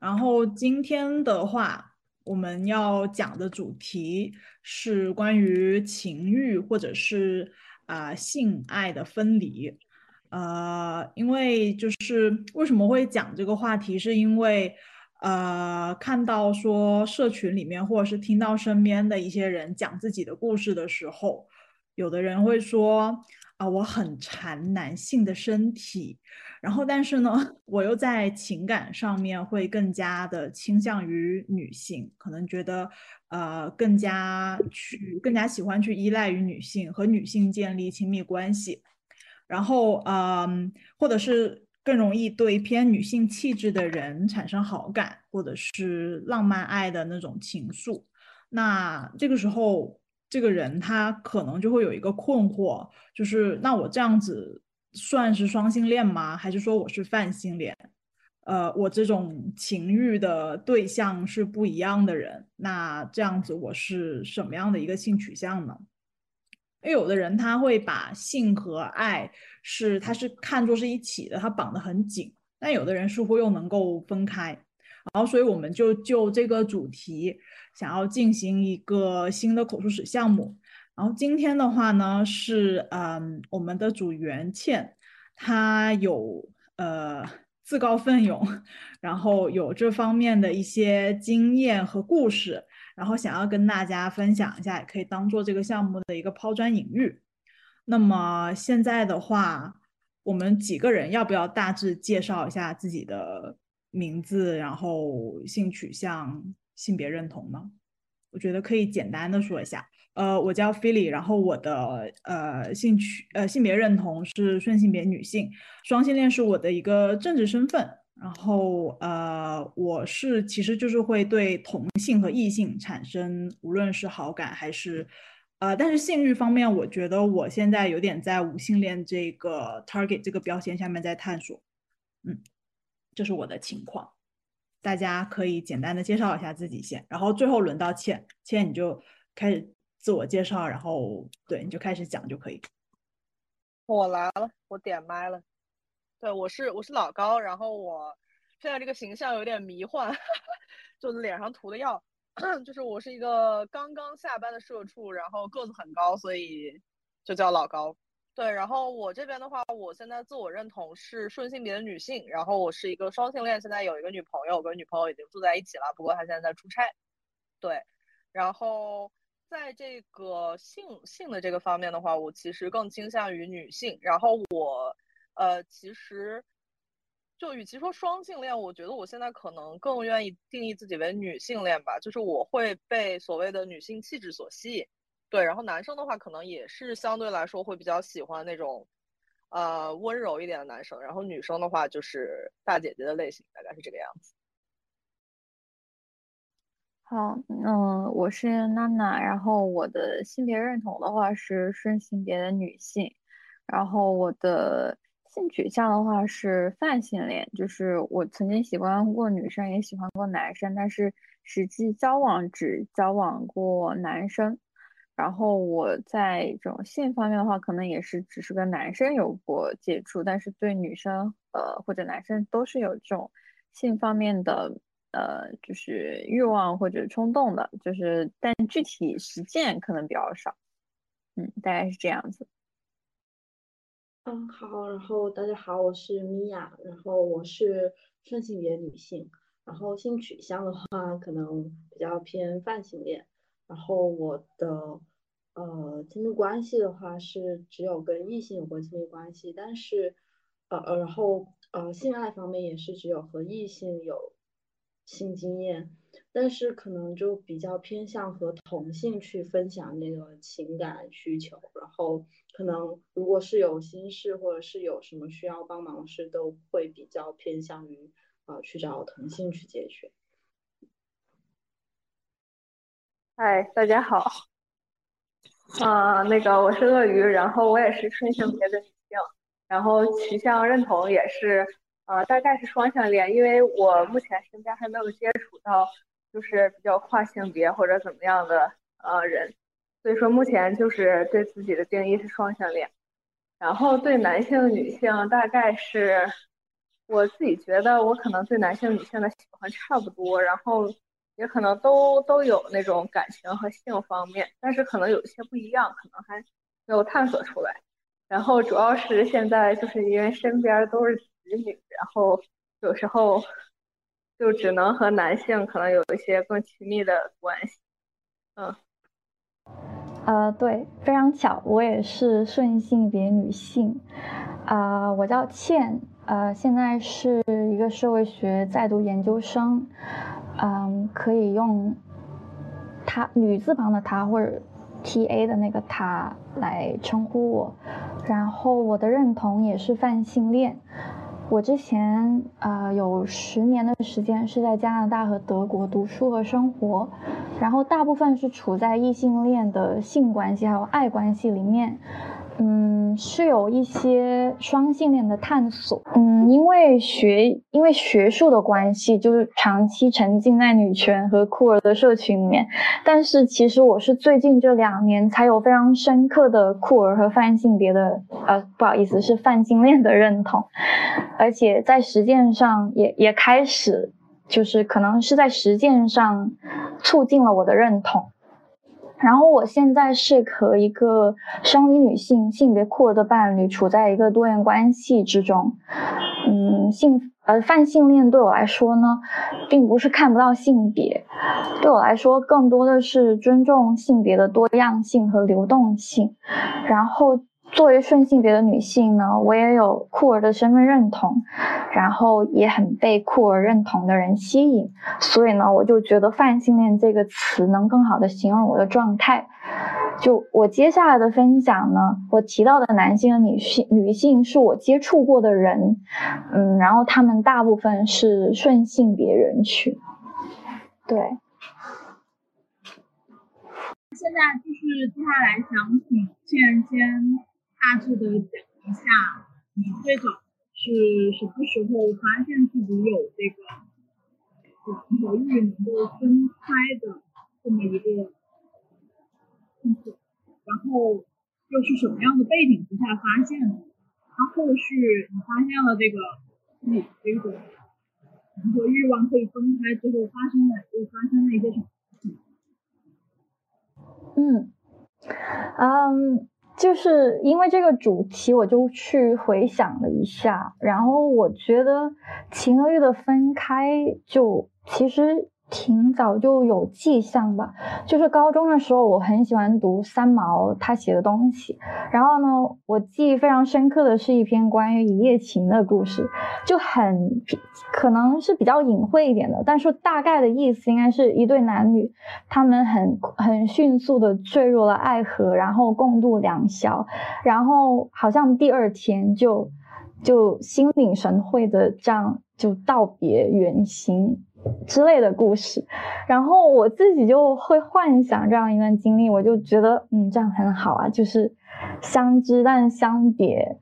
然后今天的话，我们要讲的主题是关于情欲或者是啊、性爱的分离。呃，因为就是为什么会讲这个话题，是因为呃看到说社群里面或者是听到身边的一些人讲自己的故事的时候，有的人会说啊、我很馋男性的身体，然后但是呢，我又在情感上面会更加的倾向于女性，可能觉得呃更加去更加喜欢去依赖于女性，和女性建立亲密关系。然后嗯，或者是更容易对偏女性气质的人产生好感，或者是浪漫爱的那种情愫。那这个时候，这个人他可能就会有一个困惑，就是那我这样子算是双性恋吗？还是说我是泛性恋？呃，我这种情欲的对象是不一样的人，那这样子我是什么样的一个性取向呢？因为有的人他会把性和爱是他是看作是一起的，他绑得很紧，但有的人似乎又能够分开。然后，所以我们就就这个主题想要进行一个新的口述史项目。然后今天的话呢，是嗯，我们的组员倩，她有呃自告奋勇，然后有这方面的一些经验和故事，然后想要跟大家分享一下，也可以当做这个项目的一个抛砖引玉。那么现在的话，我们几个人要不要大致介绍一下自己的名字，然后性取向、性别认同呢？我觉得可以简单的说一下。呃，我叫 Philly，然后我的呃性取呃性别认同是顺性别女性，双性恋是我的一个政治身份。然后呃，我是其实就是会对同性和异性产生无论是好感还是呃，但是性欲方面，我觉得我现在有点在无性恋这个 target 这个标签下面在探索。嗯，这是我的情况。大家可以简单的介绍一下自己先，然后最后轮到倩，倩你就开始自我介绍，然后对你就开始讲就可以。我来了，我点麦了。对，我是我是老高，然后我现在这个形象有点迷幻，就脸上涂的药，就是我是一个刚刚下班的社畜，然后个子很高，所以就叫老高。对，然后我这边的话，我现在自我认同是顺性别的女性，然后我是一个双性恋，现在有一个女朋友，跟女朋友已经住在一起了，不过她现在在出差。对，然后在这个性性的这个方面的话，我其实更倾向于女性，然后我呃，其实就与其说双性恋，我觉得我现在可能更愿意定义自己为女性恋吧，就是我会被所谓的女性气质所吸引。对，然后男生的话，可能也是相对来说会比较喜欢那种，呃，温柔一点的男生。然后女生的话，就是大姐姐的类型，大概是这个样子。好，嗯，我是娜娜，然后我的性别认同的话是顺性别的女性，然后我的性取向的话是泛性恋，就是我曾经喜欢过女生，也喜欢过男生，但是实际交往只交往过男生。然后我在这种性方面的话，可能也是只是跟男生有过接触，但是对女生呃或者男生都是有这种性方面的呃就是欲望或者冲动的，就是但具体实践可能比较少，嗯，大概是这样子。嗯，好，然后大家好，我是米娅，然后我是顺性别女性，然后性取向的话可能比较偏泛性恋，然后我的呃亲密关系的话是只有跟异性有过亲密关系，但是呃呃然后呃性爱方面也是只有和异性有性经验，但是可能就比较偏向和同性去分享那个情感需求，然后可能如果是有心事或者是有什么需要帮忙事，都会比较偏向于呃去找同性去解决。嗨，大家好，啊、那个我是鳄鱼，然后我也是顺性别的女性，然后取向认同也是，呃，大概是双性恋，因为我目前身边还没有接触到就是比较跨性别或者怎么样的呃人，所以说目前就是对自己的定义是双性恋，然后对男性、女性大概是我自己觉得我可能对男性、女性的喜欢差不多，然后也可能都都有那种感情和性方面，但是可能有些不一样，可能还没有探索出来。然后主要是现在就是因为身边都是子女，然后有时候就只能和男性可能有一些更亲密的关系。嗯，呃，对，非常巧，我也是顺性别女性，啊，我叫倩。呃，现在是一个社会学在读研究生，嗯，可以用他女字旁的他或者 T A 的那个他来称呼我，然后我的认同也是泛性恋。我之前啊有十年的时间是在加拿大和德国读书和生活，然后大部分是处在异性恋的性关系还有爱关系里面。嗯，是有一些双性恋的探索。嗯，因为学因为学术的关系，就是长期沉浸在女权和酷儿的社群里面。但是其实我是最近这两年才有非常深刻的酷儿和泛性别的，呃，不好意思，是泛性恋的认同。而且在实践上也也开始，就是可能是在实践上促进了我的认同。然后我现在是和一个生理女性、性别酷儿的伴侣处在一个多元关系之中。嗯，性呃泛性恋对我来说呢，并不是看不到性别，对我来说更多的是尊重性别的多样性和流动性。然后。作为顺性别的女性呢，我也有酷儿的身份认同，然后也很被酷儿认同的人吸引，所以呢，我就觉得泛性恋这个词能更好的形容我的状态。就我接下来的分享呢，我提到的男性和女性，女性是我接触过的人，嗯，然后他们大部分是顺性别人群。对。现在就是接下来想请倩先。大致的讲一下，你最早是什么时候发现自己有这个情和欲能够分开的这么一个痛苦，然后又是什么样的背景之下发现的？然后续你发现了这个自己这种情和欲望可以分开之后，发生了又发生了一些什么事情？嗯，嗯。就是因为这个主题，我就去回想了一下，然后我觉得情和欲的分开，就其实。挺早就有迹象吧，就是高中的时候，我很喜欢读三毛他写的东西。然后呢，我记忆非常深刻的是一篇关于一夜情的故事，就很可能是比较隐晦一点的，但是大概的意思应该是一对男女，他们很很迅速的坠入了爱河，然后共度良宵，然后好像第二天就就心领神会的这样就道别原形。之类的故事，然后我自己就会幻想这样一段经历，我就觉得嗯，这样很好啊，就是相知但相别。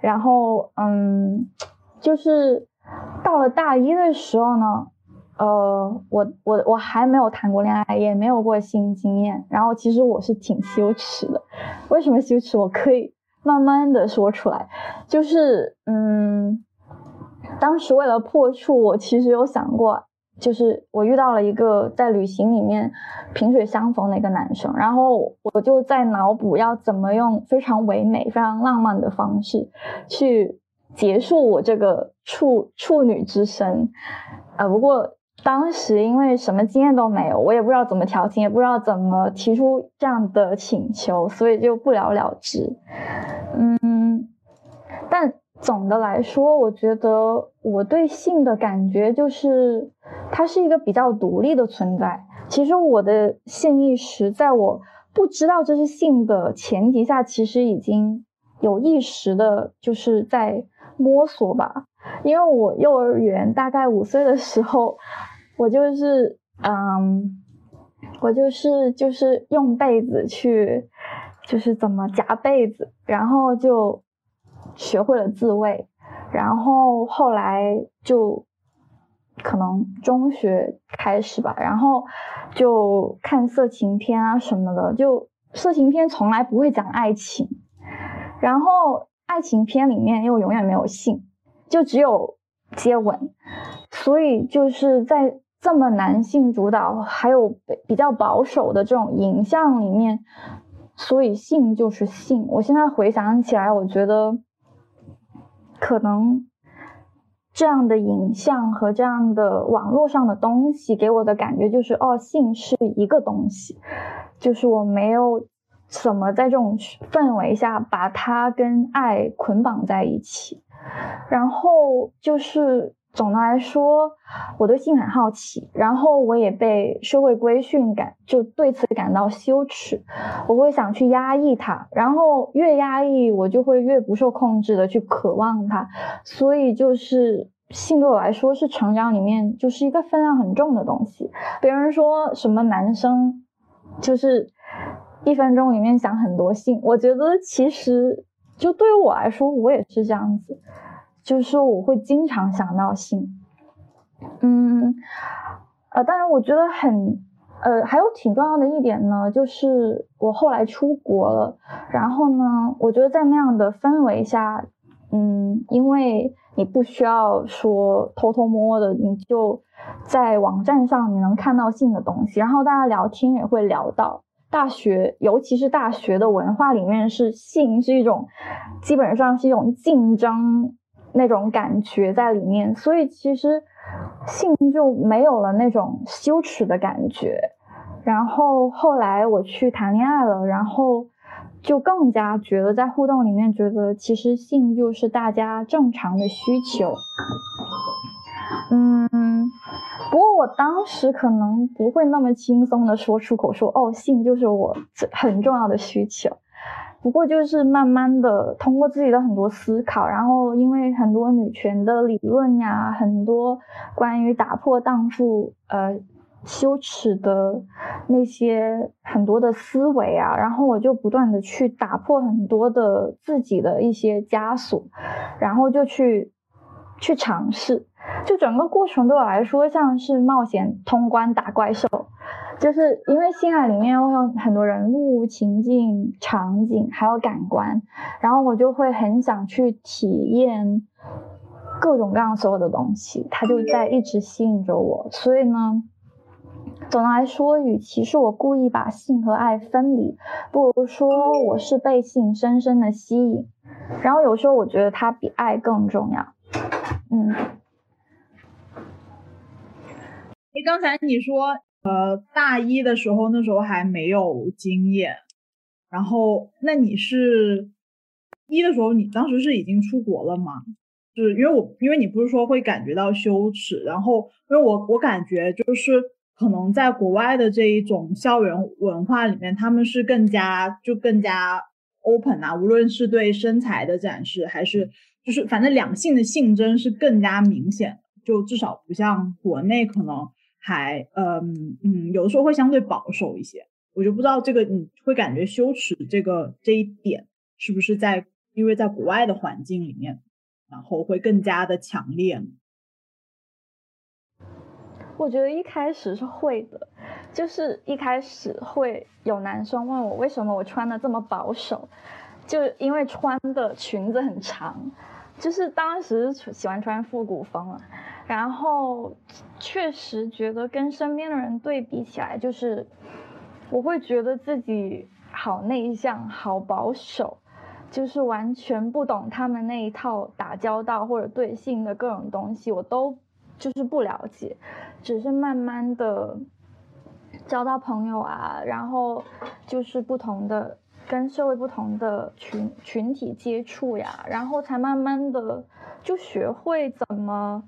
然后嗯，就是到了大一的时候呢，呃，我我我还没有谈过恋爱，也没有过性经验。然后其实我是挺羞耻的，为什么羞耻？我可以慢慢的说出来，就是嗯，当时为了破处，我其实有想过。就是我遇到了一个在旅行里面萍水相逢的一个男生，然后我就在脑补要怎么用非常唯美、非常浪漫的方式去结束我这个处处女之身。呃，不过当时因为什么经验都没有，我也不知道怎么调情，也不知道怎么提出这样的请求，所以就不了了之。嗯，总的来说，我觉得我对性的感觉就是，它是一个比较独立的存在。其实我的性意识，在我不知道这是性的前提下，其实已经有意识的，就是在摸索吧。因为我幼儿园大概五岁的时候，我就是，嗯，我就是就是用被子去，就是怎么夹被子，然后就。学会了自慰，然后后来就可能中学开始吧，然后就看色情片啊什么的。就色情片从来不会讲爱情，然后爱情片里面又永远没有性，就只有接吻，所以就是在这么男性主导还有比较保守的这种影像里面，所以性就是性。我现在回想起来，我觉得可能这样的影像和这样的网络上的东西给我的感觉就是，哦，性是一个东西，就是我没有。怎么在这种氛围下把它跟爱捆绑在一起？然后就是总的来说，我对性很好奇，然后我也被社会规训感就对此感到羞耻，我会想去压抑它，然后越压抑我就会越不受控制的去渴望它，所以就是性对我来说是成长里面就是一个分量很重的东西。别人说什么男生就是。一分钟里面想很多性，我觉得其实就对于我来说，我也是这样子，就是说我会经常想到性，嗯，呃，当然我觉得很，呃，还有挺重要的一点呢，就是我后来出国了，然后呢，我觉得在那样的氛围下，嗯，因为你不需要说偷偷摸摸的，你就在网站上你能看到性的东西，然后大家聊天也会聊到。大学，尤其是大学的文化里面，是性是一种，基本上是一种竞争那种感觉在里面，所以其实性就没有了那种羞耻的感觉。然后后来我去谈恋爱了，然后就更加觉得在互动里面，觉得其实性就是大家正常的需求。嗯。不过我当时可能不会那么轻松的说出口，说哦，性就是我很重要的需求。不过就是慢慢的通过自己的很多思考，然后因为很多女权的理论呀，很多关于打破荡妇呃羞耻的那些很多的思维啊，然后我就不断的去打破很多的自己的一些枷锁，然后就去去尝试。就整个过程对我来说像是冒险通关打怪兽，就是因为性爱里面会有很多人物、情境、场景，还有感官，然后我就会很想去体验各种各样所有的东西，它就在一直吸引着我。所以呢，总的来说，与其是我故意把性和爱分离，不如说我是被性深深的吸引。然后有时候我觉得它比爱更重要。嗯。哎，刚才你说，呃，大一的时候，那时候还没有经验，然后那你是一的时候，你当时是已经出国了吗？是因为我，因为你不是说会感觉到羞耻，然后因为我我感觉就是可能在国外的这一种校园文化里面，他们是更加就更加 open 啊，无论是对身材的展示，还是就是反正两性的性征是更加明显，就至少不像国内可能。还嗯嗯，有的时候会相对保守一些，我就不知道这个你会感觉羞耻这个这一点是不是在因为在国外的环境里面，然后会更加的强烈。我觉得一开始是会的，就是一开始会有男生问我为什么我穿的这么保守，就因为穿的裙子很长，就是当时喜欢穿复古风啊。然后确实觉得跟身边的人对比起来，就是我会觉得自己好内向、好保守，就是完全不懂他们那一套打交道或者对性的各种东西，我都就是不了解。只是慢慢的交到朋友啊，然后就是不同的跟社会不同的群群体接触呀，然后才慢慢的就学会怎么。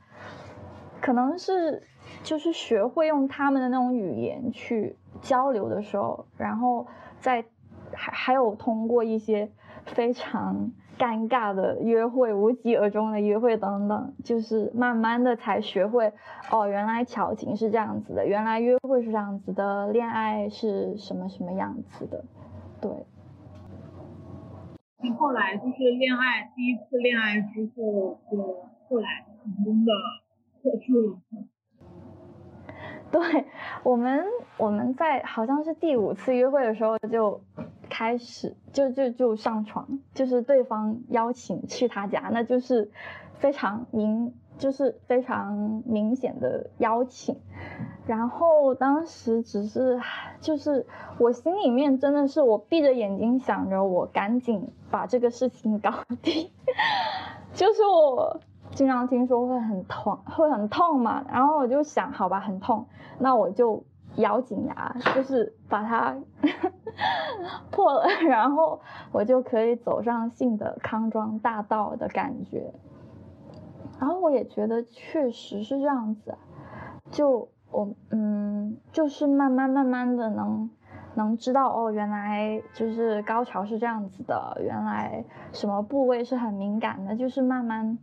可能是，就是学会用他们的那种语言去交流的时候，然后在还还有通过一些非常尴尬的约会、无疾而终的约会等等，就是慢慢的才学会，哦，原来调情是这样子的，原来约会是这样子的，恋爱是什么什么样子的，对。后来就是恋爱第一次恋爱之后，就后来成功的。对我们，我们在好像是第五次约会的时候就开始就就就上床，就是对方邀请去他家，那就是非常明就是非常明显的邀请。然后当时只是就是我心里面真的是我闭着眼睛想着我赶紧把这个事情搞定，就是我经常听说会很痛，会很痛嘛，然后我就想好吧，很痛，那我就。咬紧牙，就是把它 破了，然后我就可以走上性的康庄大道的感觉。然后我也觉得确实是这样子，就我嗯，就是慢慢慢慢的能能知道哦，原来就是高潮是这样子的，原来什么部位是很敏感的，就是慢慢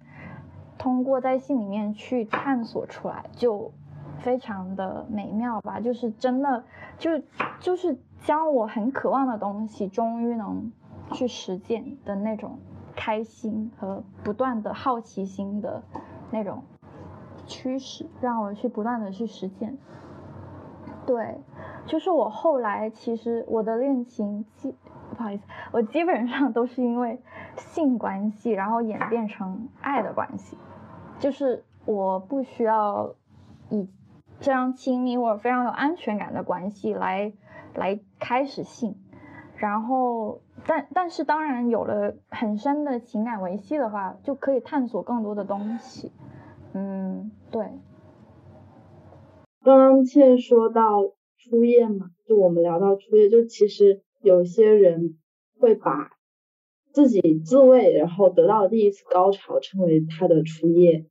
通过在性里面去探索出来就。非常的美妙吧，就是真的，就就是将我很渴望的东西，终于能去实践的那种开心和不断的好奇心的那种驱使，让我去不断的去实践。对，就是我后来其实我的恋情基不好意思，我基本上都是因为性关系，然后演变成爱的关系，就是我不需要以。非常亲密或者非常有安全感的关系来来开始性，然后但但是当然有了很深的情感维系的话，就可以探索更多的东西。嗯，对。刚刚倩说到初夜嘛，就我们聊到初夜，就其实有些人会把自己自慰然后得到第一次高潮称为他的初夜。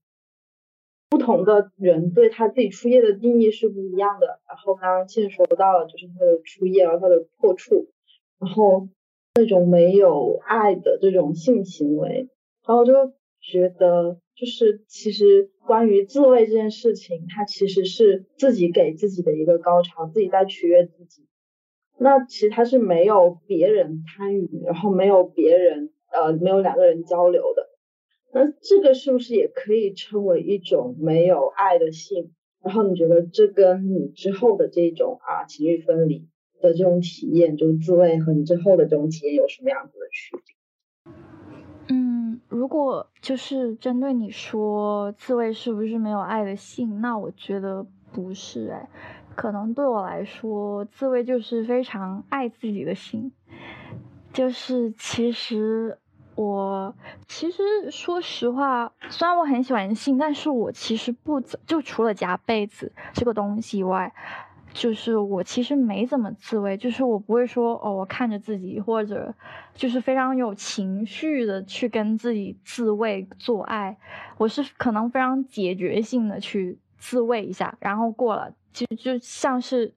不同的人对他自己初夜的定义是不一样的。然后刚刚倩说到了，就是他的初夜，然后他的破处，然后那种没有爱的这种性行为，然后就觉得就是其实关于自慰这件事情，它其实是自己给自己的一个高潮，自己在取悦自己。那其实他是没有别人参与，然后没有别人呃没有两个人交流的。那这个是不是也可以称为一种没有爱的性？然后你觉得这跟你之后的这种啊情欲分离的这种体验，就是自慰和你之后的这种体验有什么样子的区别？嗯，如果就是针对你说自慰是不是没有爱的性，那我觉得不是哎，可能对我来说，自慰就是非常爱自己的性，就是其实。我其实说实话，虽然我很喜欢性，但是我其实不就除了夹被子这个东西以外，就是我其实没怎么自慰，就是我不会说哦，我看着自己或者就是非常有情绪的去跟自己自慰做爱，我是可能非常解决性的去自慰一下，然后过了，就就像是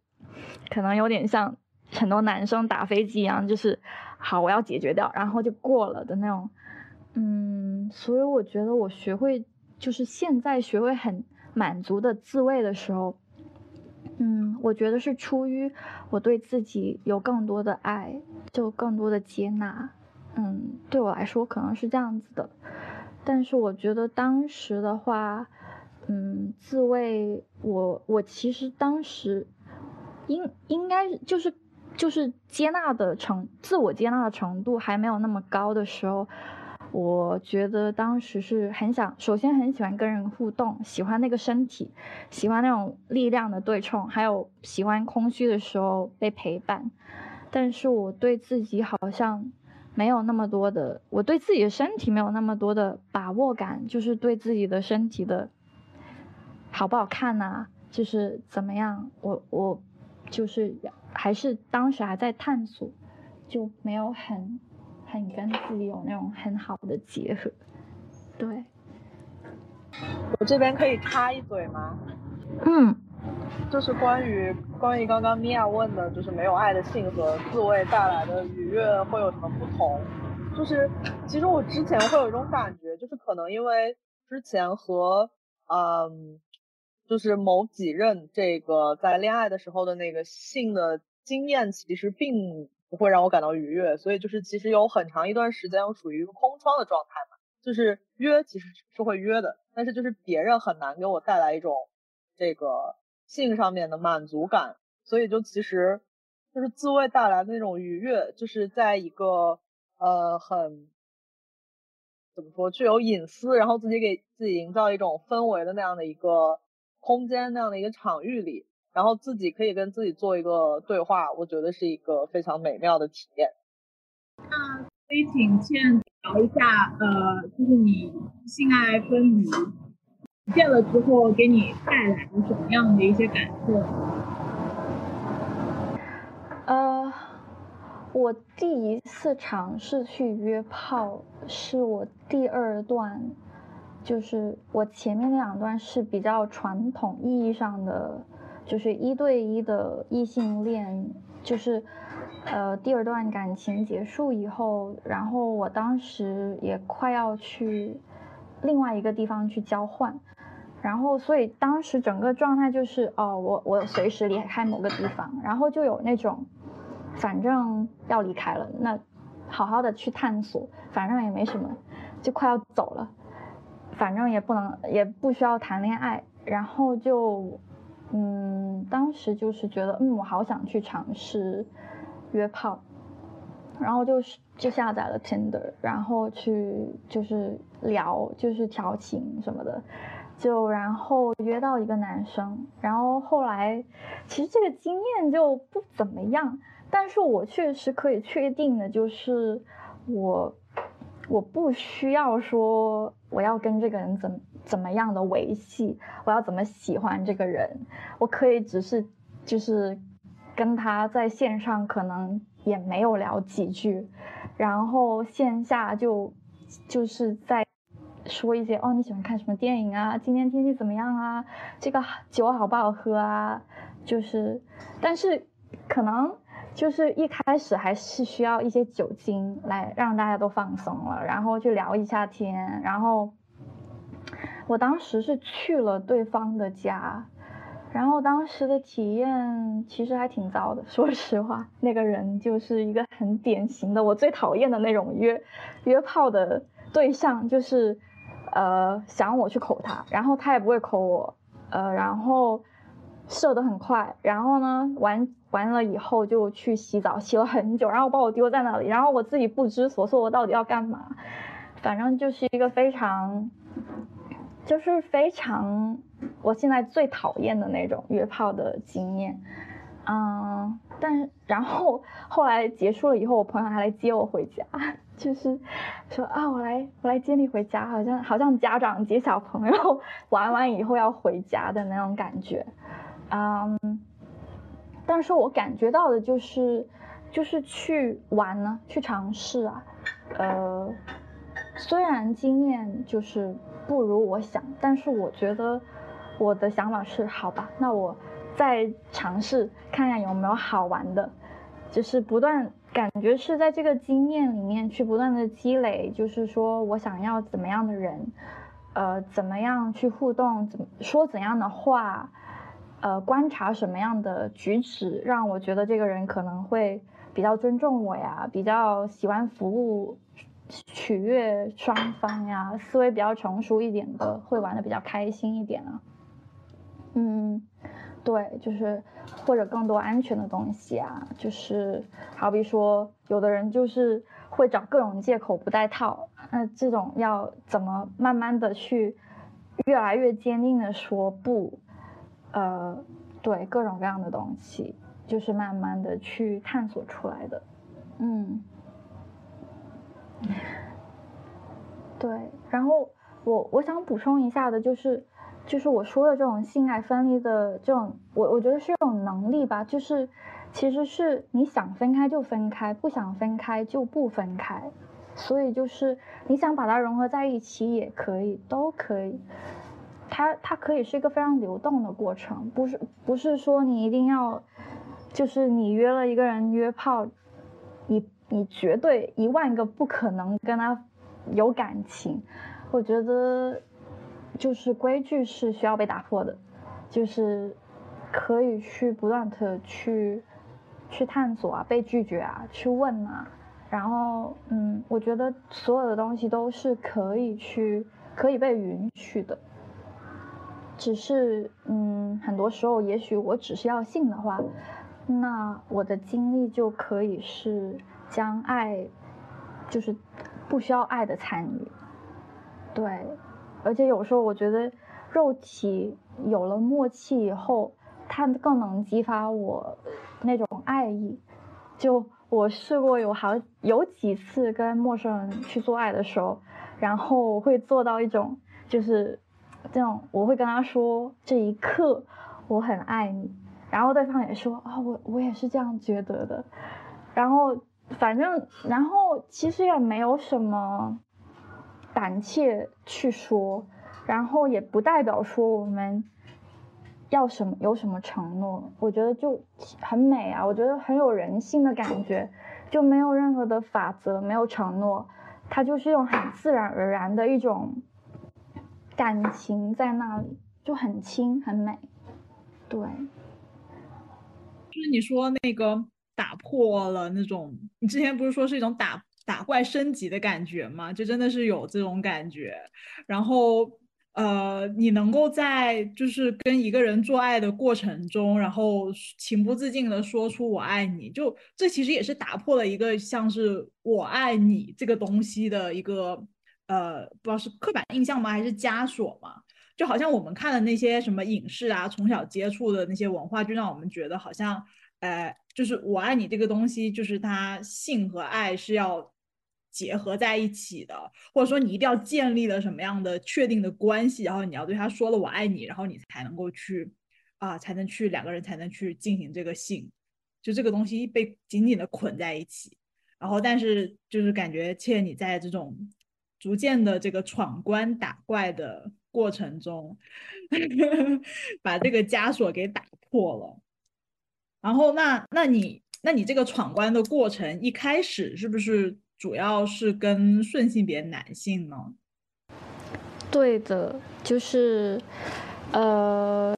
可能有点像很多男生打飞机一样，就是。好，我要解决掉，然后就过了的那种，嗯，所以我觉得我学会就是现在学会很满足的自慰的时候，嗯，我觉得是出于我对自己有更多的爱，就更多的接纳，嗯，对我来说可能是这样子的，但是我觉得当时的话，嗯，自慰我我其实当时应应该就是。就是接纳的程，自我接纳的程度还没有那么高的时候，我觉得当时是很想，首先很喜欢跟人互动，喜欢那个身体，喜欢那种力量的对冲，还有喜欢空虚的时候被陪伴。但是我对自己好像没有那么多的，我对自己的身体没有那么多的把握感，就是对自己的身体的好不好看呐，就是怎么样，我我就是。还是当时还在探索，就没有很很跟自己有那种很好的结合。对，我这边可以插一嘴吗？嗯，就是关于关于刚刚米娅问的，就是没有爱的性和自慰带来的愉悦会有什么不同？就是其实我之前会有一种感觉，就是可能因为之前和嗯。就是某几任这个在恋爱的时候的那个性的经验，其实并不会让我感到愉悦，所以就是其实有很长一段时间属于空窗的状态嘛。就是约其实是会约的，但是就是别人很难给我带来一种这个性上面的满足感，所以就其实就是自慰带来的那种愉悦，就是在一个呃很怎么说具有隐私，然后自己给自己营造一种氛围的那样的一个空间，那样的一个场域里，然后自己可以跟自己做一个对话，我觉得是一个非常美妙的体验。那可以请倩聊一下，呃，就是你性爱分离见了之后，给你带来了什么样的一些感受？呃，我第一次尝试去约炮是我第二段，就是我前面那两段是比较传统意义上的，就是一对一的异性恋，就是呃第二段感情结束以后，然后我当时也快要去另外一个地方去交换。然后，所以当时整个状态就是，哦，我我随时离开某个地方，然后就有那种，反正要离开了，那好好的去探索，反正也没什么，就快要走了，反正也不能也不需要谈恋爱，然后就，嗯，当时就是觉得，嗯，我好想去尝试约炮，然后就是就下载了 Tinder，然后去就是聊，就是调情什么的。就然后约到一个男生，然后后来其实这个经验就不怎么样，但是我确实可以确定的就是我我不需要说我要跟这个人怎么怎么样的维系，我要怎么喜欢这个人，我可以只是就是跟他在线上可能也没有聊几句，然后线下就就是在。说一些哦，你喜欢看什么电影啊？今天天气怎么样啊？这个酒好不好喝啊？就是，但是可能就是一开始还是需要一些酒精来让大家都放松了，然后去聊一下天。然后我当时是去了对方的家，然后当时的体验其实还挺糟的。说实话，那个人就是一个很典型的我最讨厌的那种约约炮的对象，就是。呃，想我去口他，然后他也不会口我，呃，然后射的很快，然后呢，完完了以后就去洗澡，洗了很久，然后把我丢在那里，然后我自己不知所措，我到底要干嘛？反正就是一个非常，就是非常我现在最讨厌的那种约炮的经验。嗯，但然后后来结束了以后，我朋友还来接我回家，就是说啊，我来我来接你回家，好像好像家长接小朋友玩完以后要回家的那种感觉。嗯，但是我感觉到的就是，就是去玩呢，去尝试啊。呃，虽然经验就是不如我想，但是我觉得我的想法是，好吧，那我。再尝试看看有没有好玩的，就是不断感觉是在这个经验里面去不断的积累，就是说我想要怎么样的人，呃，怎么样去互动，怎么说怎样的话，呃，观察什么样的举止，让我觉得这个人可能会比较尊重我呀，比较喜欢服务，取悦双方呀，思维比较成熟一点的，会玩的比较开心一点啊，嗯。对，就是或者更多安全的东西啊，就是好比说，有的人就是会找各种借口不戴套，那这种要怎么慢慢的去越来越坚定的说不？呃，对，各种各样的东西，就是慢慢的去探索出来的。嗯，对，然后我我想补充一下的就是。就是我说的这种性爱分离的这种，我我觉得是一种能力吧，就是其实是你想分开就分开，不想分开就不分开，所以就是你想把它融合在一起也可以，都可以，它它可以是一个非常流动的过程，不是不是说你一定要，就是你约了一个人约炮，你你绝对一万个不可能跟他有感情，我觉得。就是规矩是需要被打破的，就是可以去不断的去去探索啊，被拒绝啊，去问啊，然后嗯，我觉得所有的东西都是可以去可以被允许的，只是嗯，很多时候也许我只是要性的话，那我的精力就可以是将爱，就是不需要爱的参与。对，而且有时候我觉得肉体有了默契以后，它更能激发我那种爱意。就我试过有好有几次跟陌生人去做爱的时候，然后会做到一种就是这种，我会跟他说这一刻我很爱你，然后对方也说啊，我我也是这样觉得的，然后反正然后其实也没有什么胆怯去说，然后也不代表说我们。要什么有什么承诺，我觉得就很美啊，我觉得很有人性的感觉，就没有任何的法则，没有承诺，它就是一种很自然而然的一种感情在那里，就很轻很美。对，就是你说那个打破了那种，你之前不是说是一种打打怪升级的感觉吗？就真的是有这种感觉，然后。呃，你能够在就是跟一个人做爱的过程中，然后情不自禁的说出我爱你，就这其实也是打破了一个像是我爱你这个东西的一个呃，不知道是刻板印象吗，还是枷锁吗？就好像我们看的那些什么影视啊，从小接触的那些文化，就让我们觉得好像，呃，就是我爱你这个东西，就是它性和爱是要。结合在一起的，或者说你一定要建立了什么样的确定的关系，然后你要对他说了我爱你，然后你才能够去啊，才能去两个人才能去进行这个性，就这个东西被紧紧的捆在一起。然后，但是就是感觉切你在这种逐渐的这个闯关打怪的过程中，把这个枷锁给打破了。然后，那那你那你这个闯关的过程一开始是不是？主要是跟顺性别男性呢？对的，就是，呃，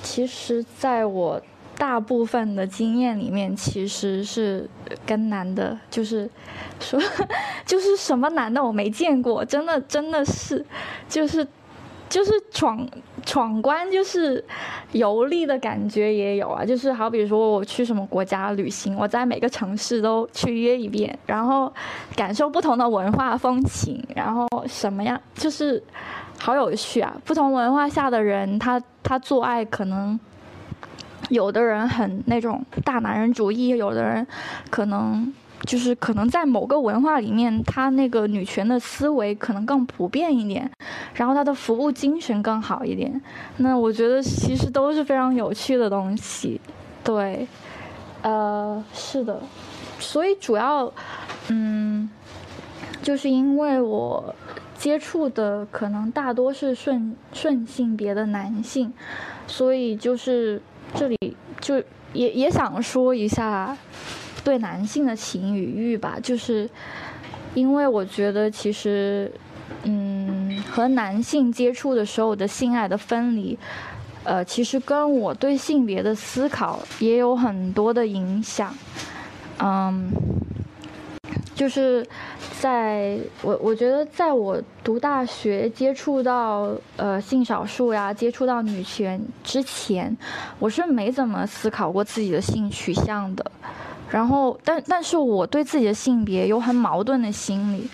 其实在我大部分的经验里面，其实是跟男的，就是说，就是什么男的我没见过，真的真的是，就是。就是闯闯关，就是游历的感觉也有啊。就是好比说我去什么国家旅行，我在每个城市都去约一遍，然后感受不同的文化风情，然后什么样，就是好有趣啊。不同文化下的人，他他做爱可能有的人很那种大男人主义，有的人可能。就是可能在某个文化里面，他那个女权的思维可能更普遍一点，然后他的服务精神更好一点。那我觉得其实都是非常有趣的东西，对，呃，是的，所以主要，嗯，就是因为我接触的可能大多是顺顺性别的男性，所以就是这里就也也想说一下。对男性的情与欲吧，就是因为我觉得其实，嗯，和男性接触的时候的性爱的分离，呃，其实跟我对性别的思考也有很多的影响。嗯，就是在我我觉得在我读大学接触到呃性少数呀，接触到女权之前，我是没怎么思考过自己的性取向的。然后，但但是我对自己的性别有很矛盾的心理。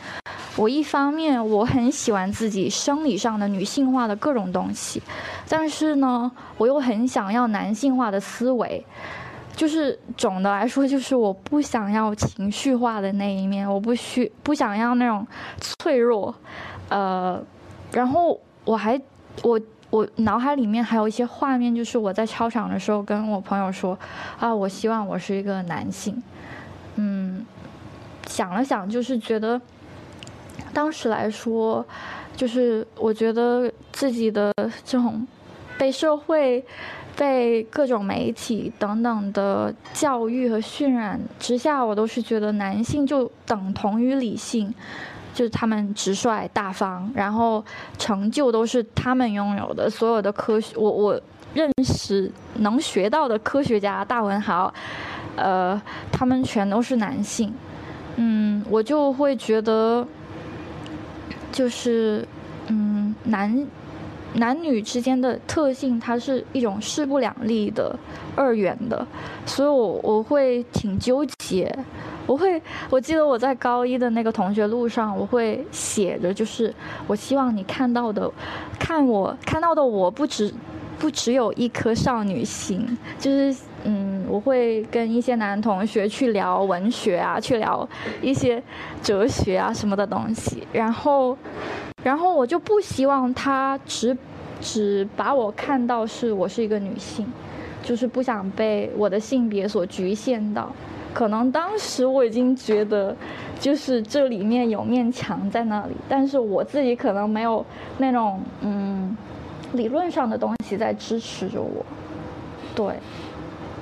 我一方面我很喜欢自己生理上的女性化的各种东西，但是呢，我又很想要男性化的思维。就是总的来说，就是我不想要情绪化的那一面，我不需不想要那种脆弱。呃，然后我还我。我脑海里面还有一些画面，就是我在操场的时候跟我朋友说，啊，我希望我是一个男性。嗯，想了想，就是觉得，当时来说，就是我觉得自己的这种被社会、被各种媒体等等的教育和渲染之下，我都是觉得男性就等同于理性。就是他们直率大方，然后成就都是他们拥有的。所有的科学，我我认识能学到的科学家大文豪，呃，他们全都是男性。嗯，我就会觉得，就是嗯，男男女之间的特性，它是一种势不两立的二元的，所以我我会挺纠结。我会，我记得我在高一的那个同学录上，我会写着，就是我希望你看到的，看我看到的我不只不只有一颗少女心，就是嗯，我会跟一些男同学去聊文学啊，去聊一些哲学啊什么的东西，然后，然后我就不希望他只只把我看到是我是一个女性。就是不想被我的性别所局限到，可能当时我已经觉得，就是这里面有面墙在那里，但是我自己可能没有那种嗯理论上的东西在支持着我。对，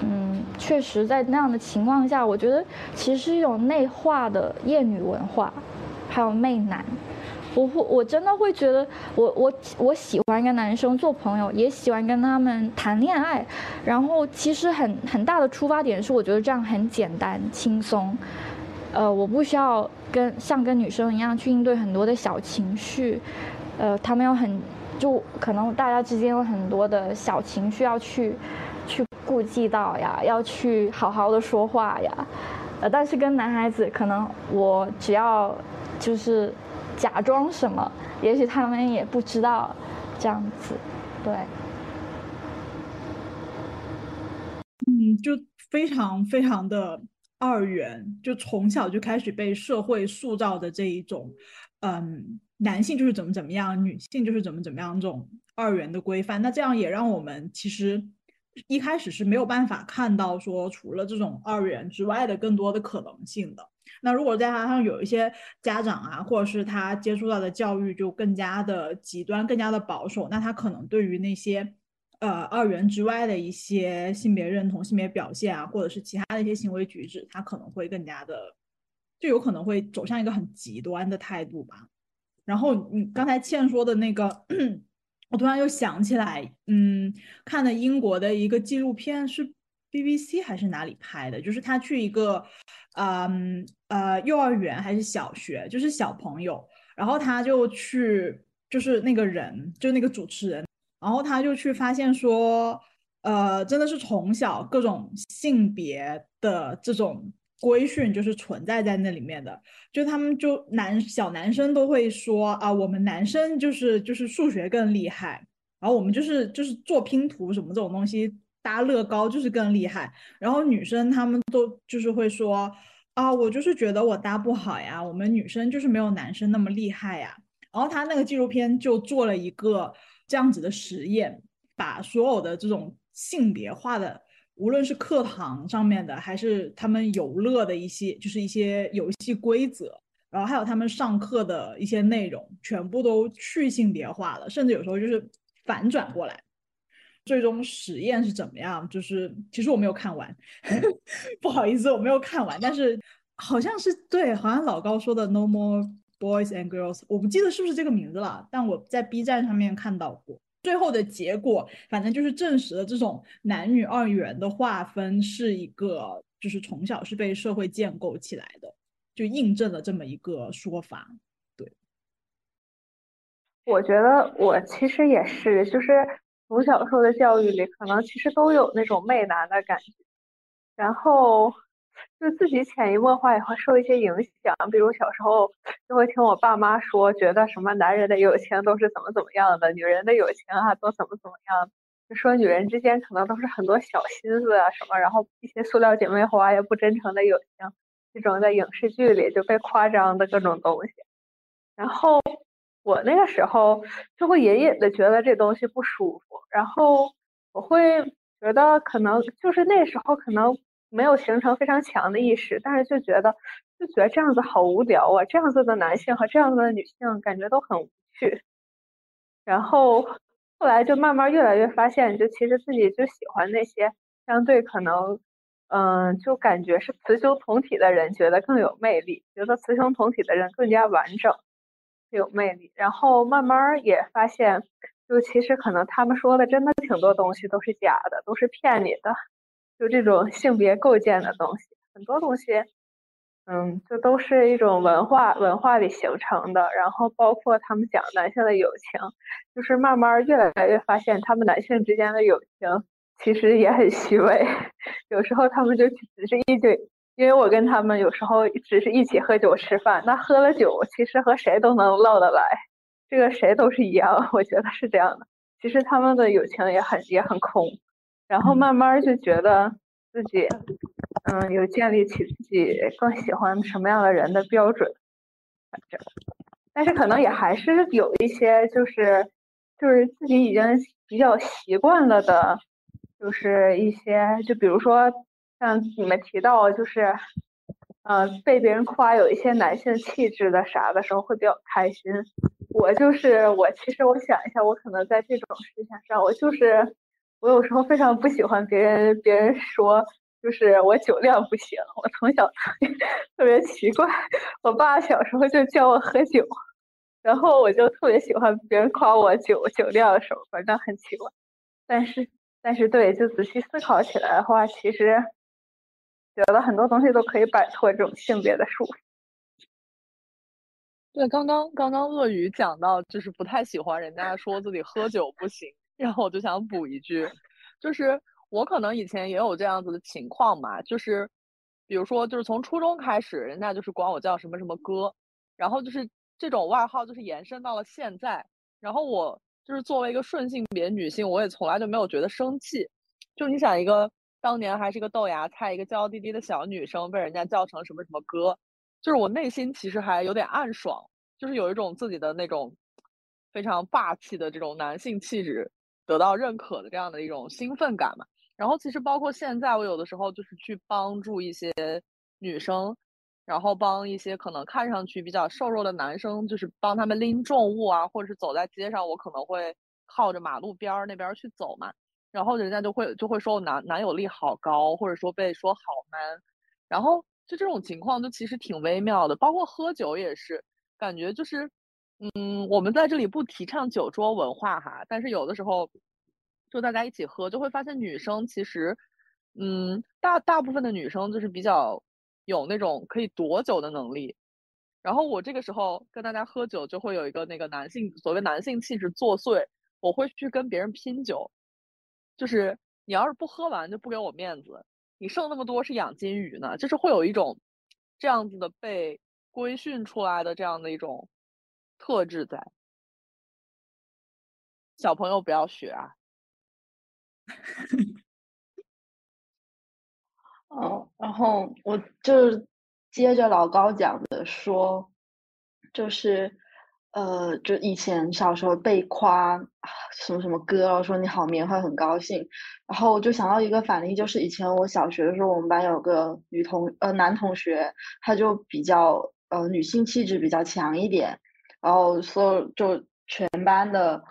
嗯，确实在那样的情况下，我觉得其实是一种内化的厌女文化，还有媚男。我会，我真的会觉得，我我我喜欢跟男生做朋友，也喜欢跟他们谈恋爱。然后其实很很大的出发点是，我觉得这样很简单轻松。呃，我不需要跟像跟女生一样去应对很多的小情绪。呃，他们有很就可能大家之间有很多的小情绪要去去顾及到呀，要去好好的说话呀。呃，但是跟男孩子，可能我只要就是。假装什么？也许他们也不知道，这样子，对。嗯，就非常非常的二元，就从小就开始被社会塑造的这一种，嗯，男性就是怎么怎么样，女性就是怎么怎么样这种二元的规范。那这样也让我们其实一开始是没有办法看到说除了这种二元之外的更多的可能性的。那如果再加上有一些家长啊，或者是他接触到的教育就更加的极端、更加的保守，那他可能对于那些呃二元之外的一些性别认同、性别表现啊，或者是其他的一些行为举止，他可能会更加的，就有可能会走向一个很极端的态度吧。然后你刚才倩说的那个，我突然又想起来，嗯，看的英国的一个纪录片是。BBC 还是哪里拍的？就是他去一个，嗯呃幼儿园还是小学，就是小朋友，然后他就去，就是那个人，就那个主持人，然后他就去发现说，呃，真的是从小各种性别的这种规训就是存在在那里面的，就他们就男小男生都会说啊，我们男生就是就是数学更厉害，然后我们就是就是做拼图什么这种东西。搭乐高就是更厉害，然后女生她们都就是会说啊，我就是觉得我搭不好呀，我们女生就是没有男生那么厉害呀。然后他那个纪录片就做了一个这样子的实验，把所有的这种性别化的，无论是课堂上面的，还是他们游乐的一些，就是一些游戏规则，然后还有他们上课的一些内容，全部都去性别化了，甚至有时候就是反转过来。最终实验是怎么样？就是其实我没有看完，不好意思，我没有看完。但是好像是对，好像老高说的 “No more boys and girls”，我不记得是不是这个名字了。但我在 B 站上面看到过。最后的结果，反正就是证实了这种男女二元的划分是一个，就是从小是被社会建构起来的，就印证了这么一个说法。对，我觉得我其实也是，就是。从小受的教育里，可能其实都有那种媚男的感觉，然后就自己潜移默化也会受一些影响。比如小时候就会听我爸妈说，觉得什么男人的友情都是怎么怎么样的，女人的友情啊都怎么怎么样，就说女人之间可能都是很多小心思啊什么，然后一些塑料姐妹花呀不真诚的友情，这种在影视剧里就被夸张的各种东西，然后。我那个时候就会隐隐的觉得这东西不舒服，然后我会觉得可能就是那时候可能没有形成非常强的意识，但是就觉得就觉得这样子好无聊啊，这样子的男性和这样子的女性感觉都很无趣。然后后来就慢慢越来越发现，就其实自己就喜欢那些相对可能嗯，就感觉是雌雄同体的人，觉得更有魅力，觉得雌雄同体的人更加完整。有魅力，然后慢慢也发现，就其实可能他们说的真的挺多东西都是假的，都是骗你的。就这种性别构建的东西，很多东西，嗯，就都是一种文化文化里形成的。然后包括他们讲男性的友情，就是慢慢越来越发现，他们男性之间的友情其实也很虚伪。有时候他们就只是一嘴因为我跟他们有时候只是一起喝酒吃饭，那喝了酒其实和谁都能唠得来，这个谁都是一样，我觉得是这样的。其实他们的友情也很也很空，然后慢慢就觉得自己，嗯，有建立起自己更喜欢什么样的人的标准，反正，但是可能也还是有一些就是就是自己已经比较习惯了的，就是一些就比如说像你们提到就是，呃，被别人夸有一些男性气质的啥的时候会比较开心。我就是我，其实我想一下，我可能在这种事情上，我就是我有时候非常不喜欢别人，别人说就是我酒量不行。我从小 特别奇怪，我爸小时候就教我喝酒，然后我就特别喜欢别人夸我酒酒量的时候，反正很奇怪。但是但是对，就仔细思考起来的话，其实觉得很多东西都可以摆脱这种性别的束缚。对，刚刚刚刚鳄鱼讲到，就是不太喜欢人家说自己喝酒不行，然后我就想补一句，就是我可能以前也有这样子的情况嘛，就是比如说，就是从初中开始，人家就是管我叫什么什么哥，然后就是这种外号就是延伸到了现在，然后我就是作为一个顺性别女性，我也从来就没有觉得生气，就你想一个当年还是个豆芽菜，一个娇滴滴的小女生，被人家叫成什么什么哥。就是我内心其实还有点暗爽，就是有一种自己的那种非常霸气的这种男性气质得到认可的这样的一种兴奋感嘛。然后其实包括现在，我有的时候就是去帮助一些女生，然后帮一些可能看上去比较瘦弱的男生，就是帮他们拎重物啊，或者是走在街上，我可能会靠着马路边儿那边去走嘛，然后人家就会就会说我男男友力好高，或者说被说好 man，然后。就这种情况，就其实挺微妙的。包括喝酒也是，感觉就是，嗯，我们在这里不提倡酒桌文化哈，但是有的时候，就大家一起喝，就会发现女生其实，嗯，大大部分的女生就是比较有那种可以躲酒的能力。然后我这个时候跟大家喝酒，就会有一个那个男性所谓男性气质作祟，我会去跟别人拼酒，就是你要是不喝完，就不给我面子。你剩那么多是养金鱼呢，就是会有一种这样子的被规训出来的这样的一种特质在。小朋友不要学啊。哦，然后我就接着老高讲的说，就是。呃，就以前小时候被夸什么什么哥，然后说你好棉花，很高兴。然后我就想到一个反例，就是以前我小学的时候，我们班有个女同呃男同学，他就比较呃女性气质比较强一点，然后所有就全班的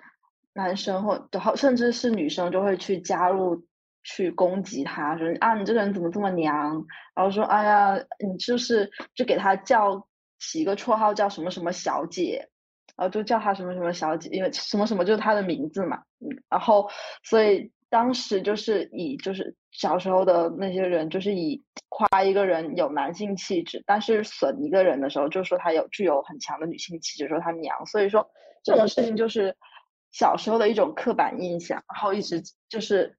男生或然后甚至是女生就会去加入去攻击他，说啊你这个人怎么这么娘？然后说哎呀你就是就给他叫起一个绰号叫什么什么小姐。然后就叫她什么什么小姐，因为什么什么就是她的名字嘛。嗯，然后所以当时就是以就是小时候的那些人，就是以夸一个人有男性气质，但是损一个人的时候，就说他有具有很强的女性气质，说他娘。所以说这种事情就是小时候的一种刻板印象，然后一直就是。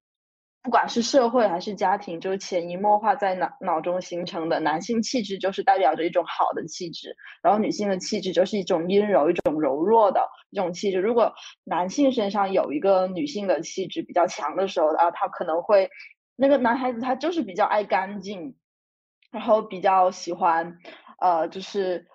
不管是社会还是家庭，就是潜移默化在脑脑中形成的。男性气质就是代表着一种好的气质，然后女性的气质就是一种阴柔、一种柔弱的一种气质。如果男性身上有一个女性的气质比较强的时候啊，他可能会那个男孩子他就是比较爱干净，然后比较喜欢，呃，就是。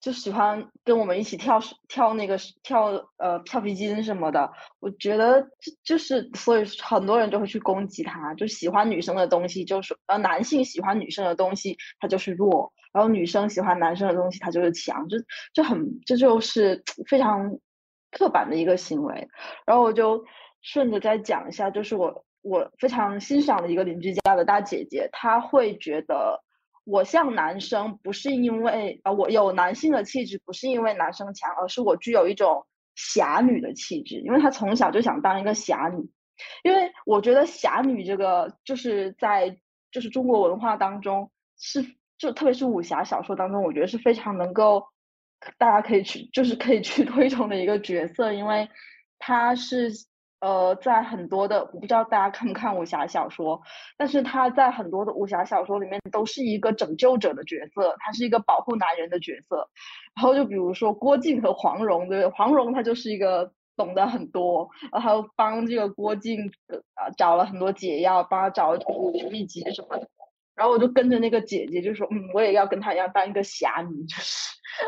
就喜欢跟我们一起跳跳那个跳呃跳皮筋什么的，我觉得就就是所以很多人就会去攻击他，就喜欢女生的东西就是呃男性喜欢女生的东西他就是弱，然后女生喜欢男生的东西他就是强，就就很这就是非常刻板的一个行为。然后我就顺着再讲一下，就是我我非常欣赏的一个邻居家的大姐姐，她会觉得。我像男生不是因为啊，我有男性的气质，不是因为男生强，而是我具有一种侠女的气质。因为他从小就想当一个侠女，因为我觉得侠女这个就是在就是中国文化当中是就特别是武侠小说当中，我觉得是非常能够大家可以去就是可以去 推崇的一个角色，因为他是呃，在很多的我不知道大家看不看武侠小说，但是他在很多的武侠小说里面都是一个拯救者的角色，他是一个保护男人的角色。然后就比如说郭靖和黄蓉，对不对黄蓉她就是一个懂得很多，然后帮这个郭靖啊找了很多解药，帮他找了武林秘籍什么的。然后我就跟着那个姐姐就说，嗯，我也要跟她一样当一个侠女，就是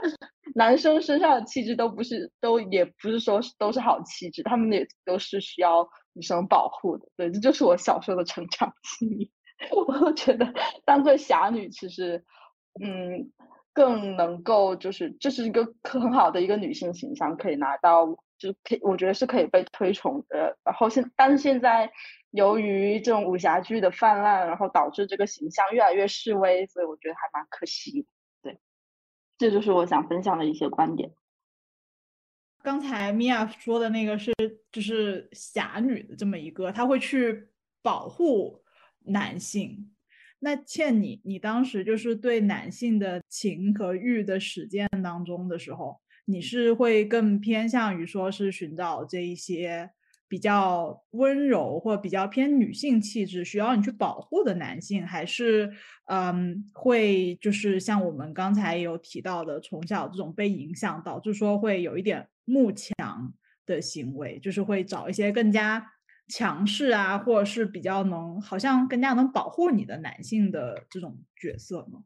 男生身上的气质都不是，都也不是说都是好气质，他们也都是需要女生保护的。对，这就是我小时候的成长经历。我觉得当个侠女其实，嗯，更能够就是这是一个很好的一个女性形象，可以拿到，就可以我觉得是可以被推崇的。然后现但是现在。由于这种武侠剧的泛滥，然后导致这个形象越来越式微，所以我觉得还蛮可惜。对，这就是我想分享的一些观点。刚才米娅说的那个是，就是侠女的这么一个，她会去保护男性。那倩，你你当时就是对男性的情和欲的实践当中的时候，你是会更偏向于说是寻找这一些？比较温柔或比较偏女性气质，需要你去保护的男性，还是嗯，会就是像我们刚才有提到的，从小这种被影响，导致说会有一点慕强的行为，就是会找一些更加强势啊，或者是比较能好像更加能保护你的男性的这种角色呢？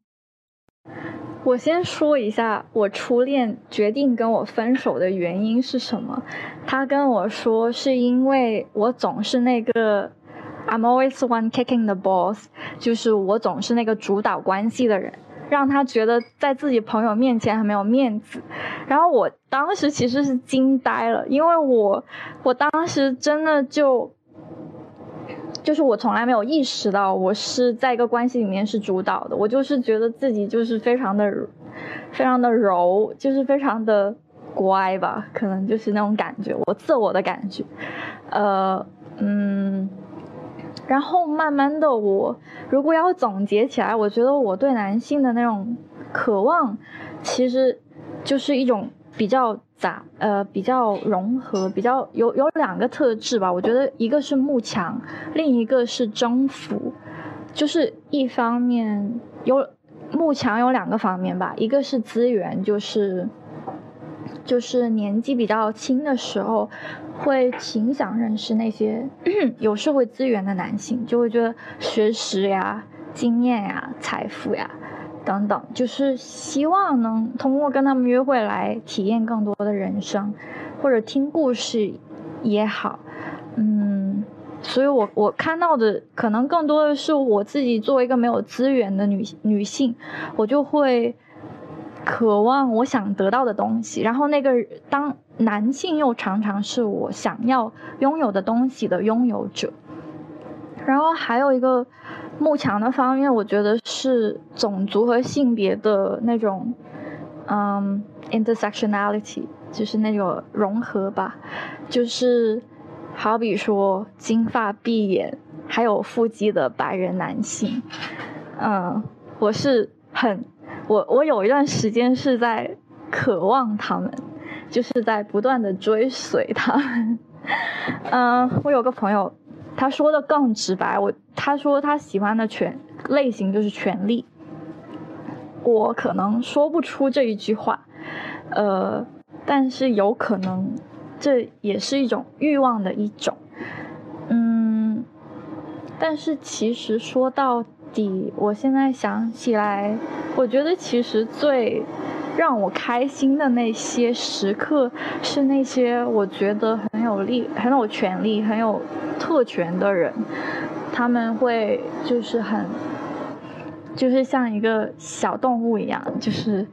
我先说一下，我初恋决定跟我分手的原因是什么。他跟我说，是因为我总是那个 I'm always one kicking the boss，就是我总是那个主导关系的人，让他觉得在自己朋友面前很没有面子。然后我当时其实是惊呆了，因为我我当时真的就。就是我从来没有意识到我是在一个关系里面是主导的，我就是觉得自己就是非常的、非常的柔，就是非常的乖吧，可能就是那种感觉，我自我的感觉，呃，嗯，然后慢慢的，我如果要总结起来，我觉得我对男性的那种渴望，其实就是一种比较。杂呃比较融合，比较有有两个特质吧。我觉得一个是慕强，另一个是征服。就是一方面有慕强有两个方面吧，一个是资源，就是就是年纪比较轻的时候，会挺想认识那些 有社会资源的男性，就会觉得学识呀、经验呀、财富呀。等等，就是希望能通过跟他们约会来体验更多的人生，或者听故事也好，嗯，所以我我看到的可能更多的是我自己作为一个没有资源的女女性，我就会渴望我想得到的东西，然后那个当男性又常常是我想要拥有的东西的拥有者，然后还有一个。慕强的方面，我觉得是种族和性别的那种，嗯，intersectionality，就是那种融合吧。就是好比说金发碧眼还有腹肌的白人男性，嗯，我是很，我我有一段时间是在渴望他们，就是在不断的追随他们。嗯，我有个朋友。他说的更直白，我他说他喜欢的权类型就是权力，我可能说不出这一句话，呃，但是有可能这也是一种欲望的一种，嗯，但是其实说到底，我现在想起来，我觉得其实最。让我开心的那些时刻，是那些我觉得很有力、很有权利、很有特权的人，他们会就是很，就是像一个小动物一样，就是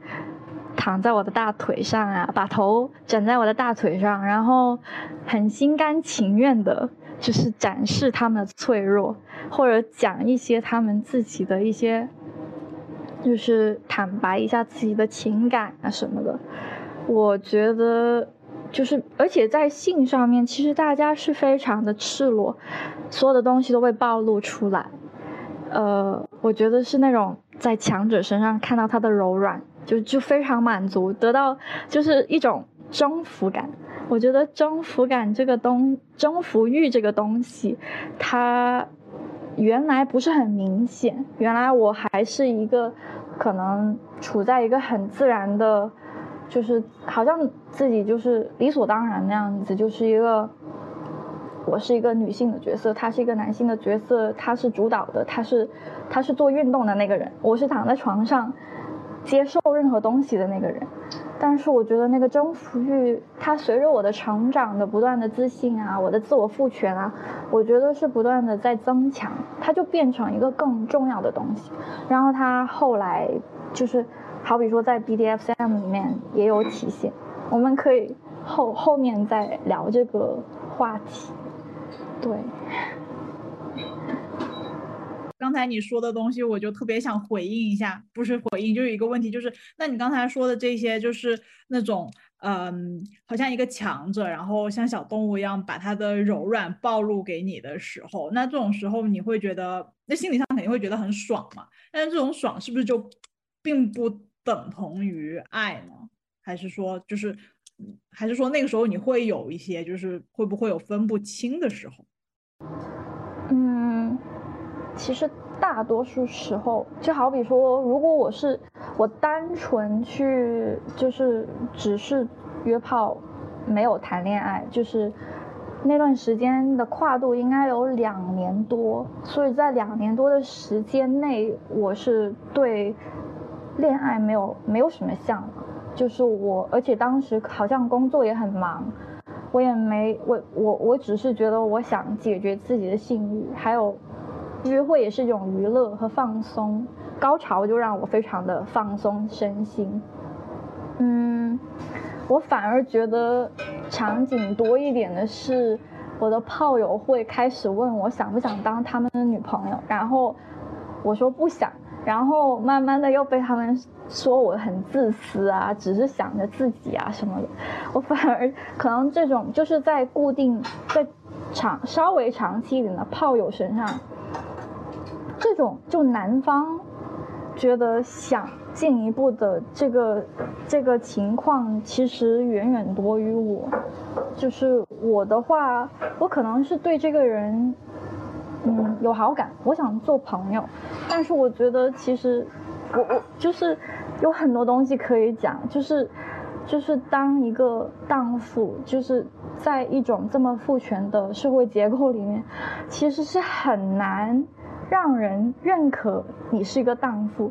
躺在我的大腿上啊，把头枕在我的大腿上，然后很心甘情愿的，就是展示他们的脆弱，或者讲一些他们自己的一些。就是坦白一下自己的情感啊什么的，我觉得就是，而且在性上面，其实大家是非常的赤裸，所有的东西都会暴露出来。呃，我觉得是那种在强者身上看到他的柔软，就就非常满足，得到就是一种征服感。我觉得征服感这个东，征服欲这个东西，它原来不是很明显。原来我还是一个可能处在一个很自然的，就是好像自己就是理所当然那样子，就是一个我是一个女性的角色，他是一个男性的角色，他是主导的，他是他是做运动的那个人，我是躺在床上接受任何东西的那个人。但是我觉得那个征服欲，它随着我的成长的不断的自信啊，我的自我赋权啊，我觉得是不断的在增强，它就变成一个更重要的东西。然后它后来就是，好比说在 BDSM 里面也有体现，我们可以后后面再聊这个话题。对。刚才你说的东西，我就特别想回应一下，不是回应，就有一个问题，就是那你刚才说的这些，就是那种，嗯，好像一个强者，然后像小动物一样把它的柔软暴露给你的时候，那这种时候你会觉得，那心理上肯定会觉得很爽嘛？但是这种爽是不是就并不等同于爱呢？还是说，就是，还是说那个时候你会有一些，就是会不会有分不清的时候？嗯。其实大多数时候，就好比说，如果我是我单纯去，就是只是约炮，没有谈恋爱，就是那段时间的跨度应该有两年多，所以在两年多的时间内，我是对恋爱没有没有什么向往，就是我，而且当时好像工作也很忙，我也没我我我只是觉得我想解决自己的性欲，还有。约会也是一种娱乐和放松，高潮就让我非常的放松身心。嗯，我反而觉得场景多一点的是，我的炮友会开始问我想不想当他们的女朋友，然后我说不想，然后慢慢的又被他们说我很自私啊，只是想着自己啊什么的。我反而可能这种就是在固定在长稍微长期一点的炮友身上。这种就男方觉得想进一步的这个这个情况，其实远远多于我。就是我的话，我可能是对这个人，嗯，有好感，我想做朋友。但是我觉得其实我我就是有很多东西可以讲，就是就是当一个荡妇，就是在一种这么父权的社会结构里面，其实是很难。让人认可你是一个荡妇，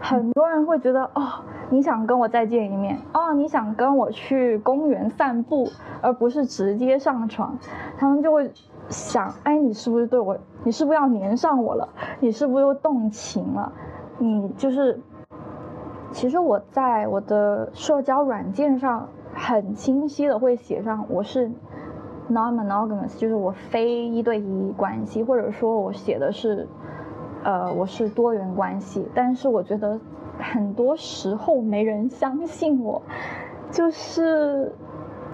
很多人会觉得哦，你想跟我再见一面哦，你想跟我去公园散步，而不是直接上床，他们就会想，哎，你是不是对我，你是不是要粘上我了？你是不是又动情了？你就是，其实我在我的社交软件上很清晰的会写上我是。Non-monogamous 就是我非一对一关系，或者说我写的是，呃，我是多元关系。但是我觉得很多时候没人相信我，就是，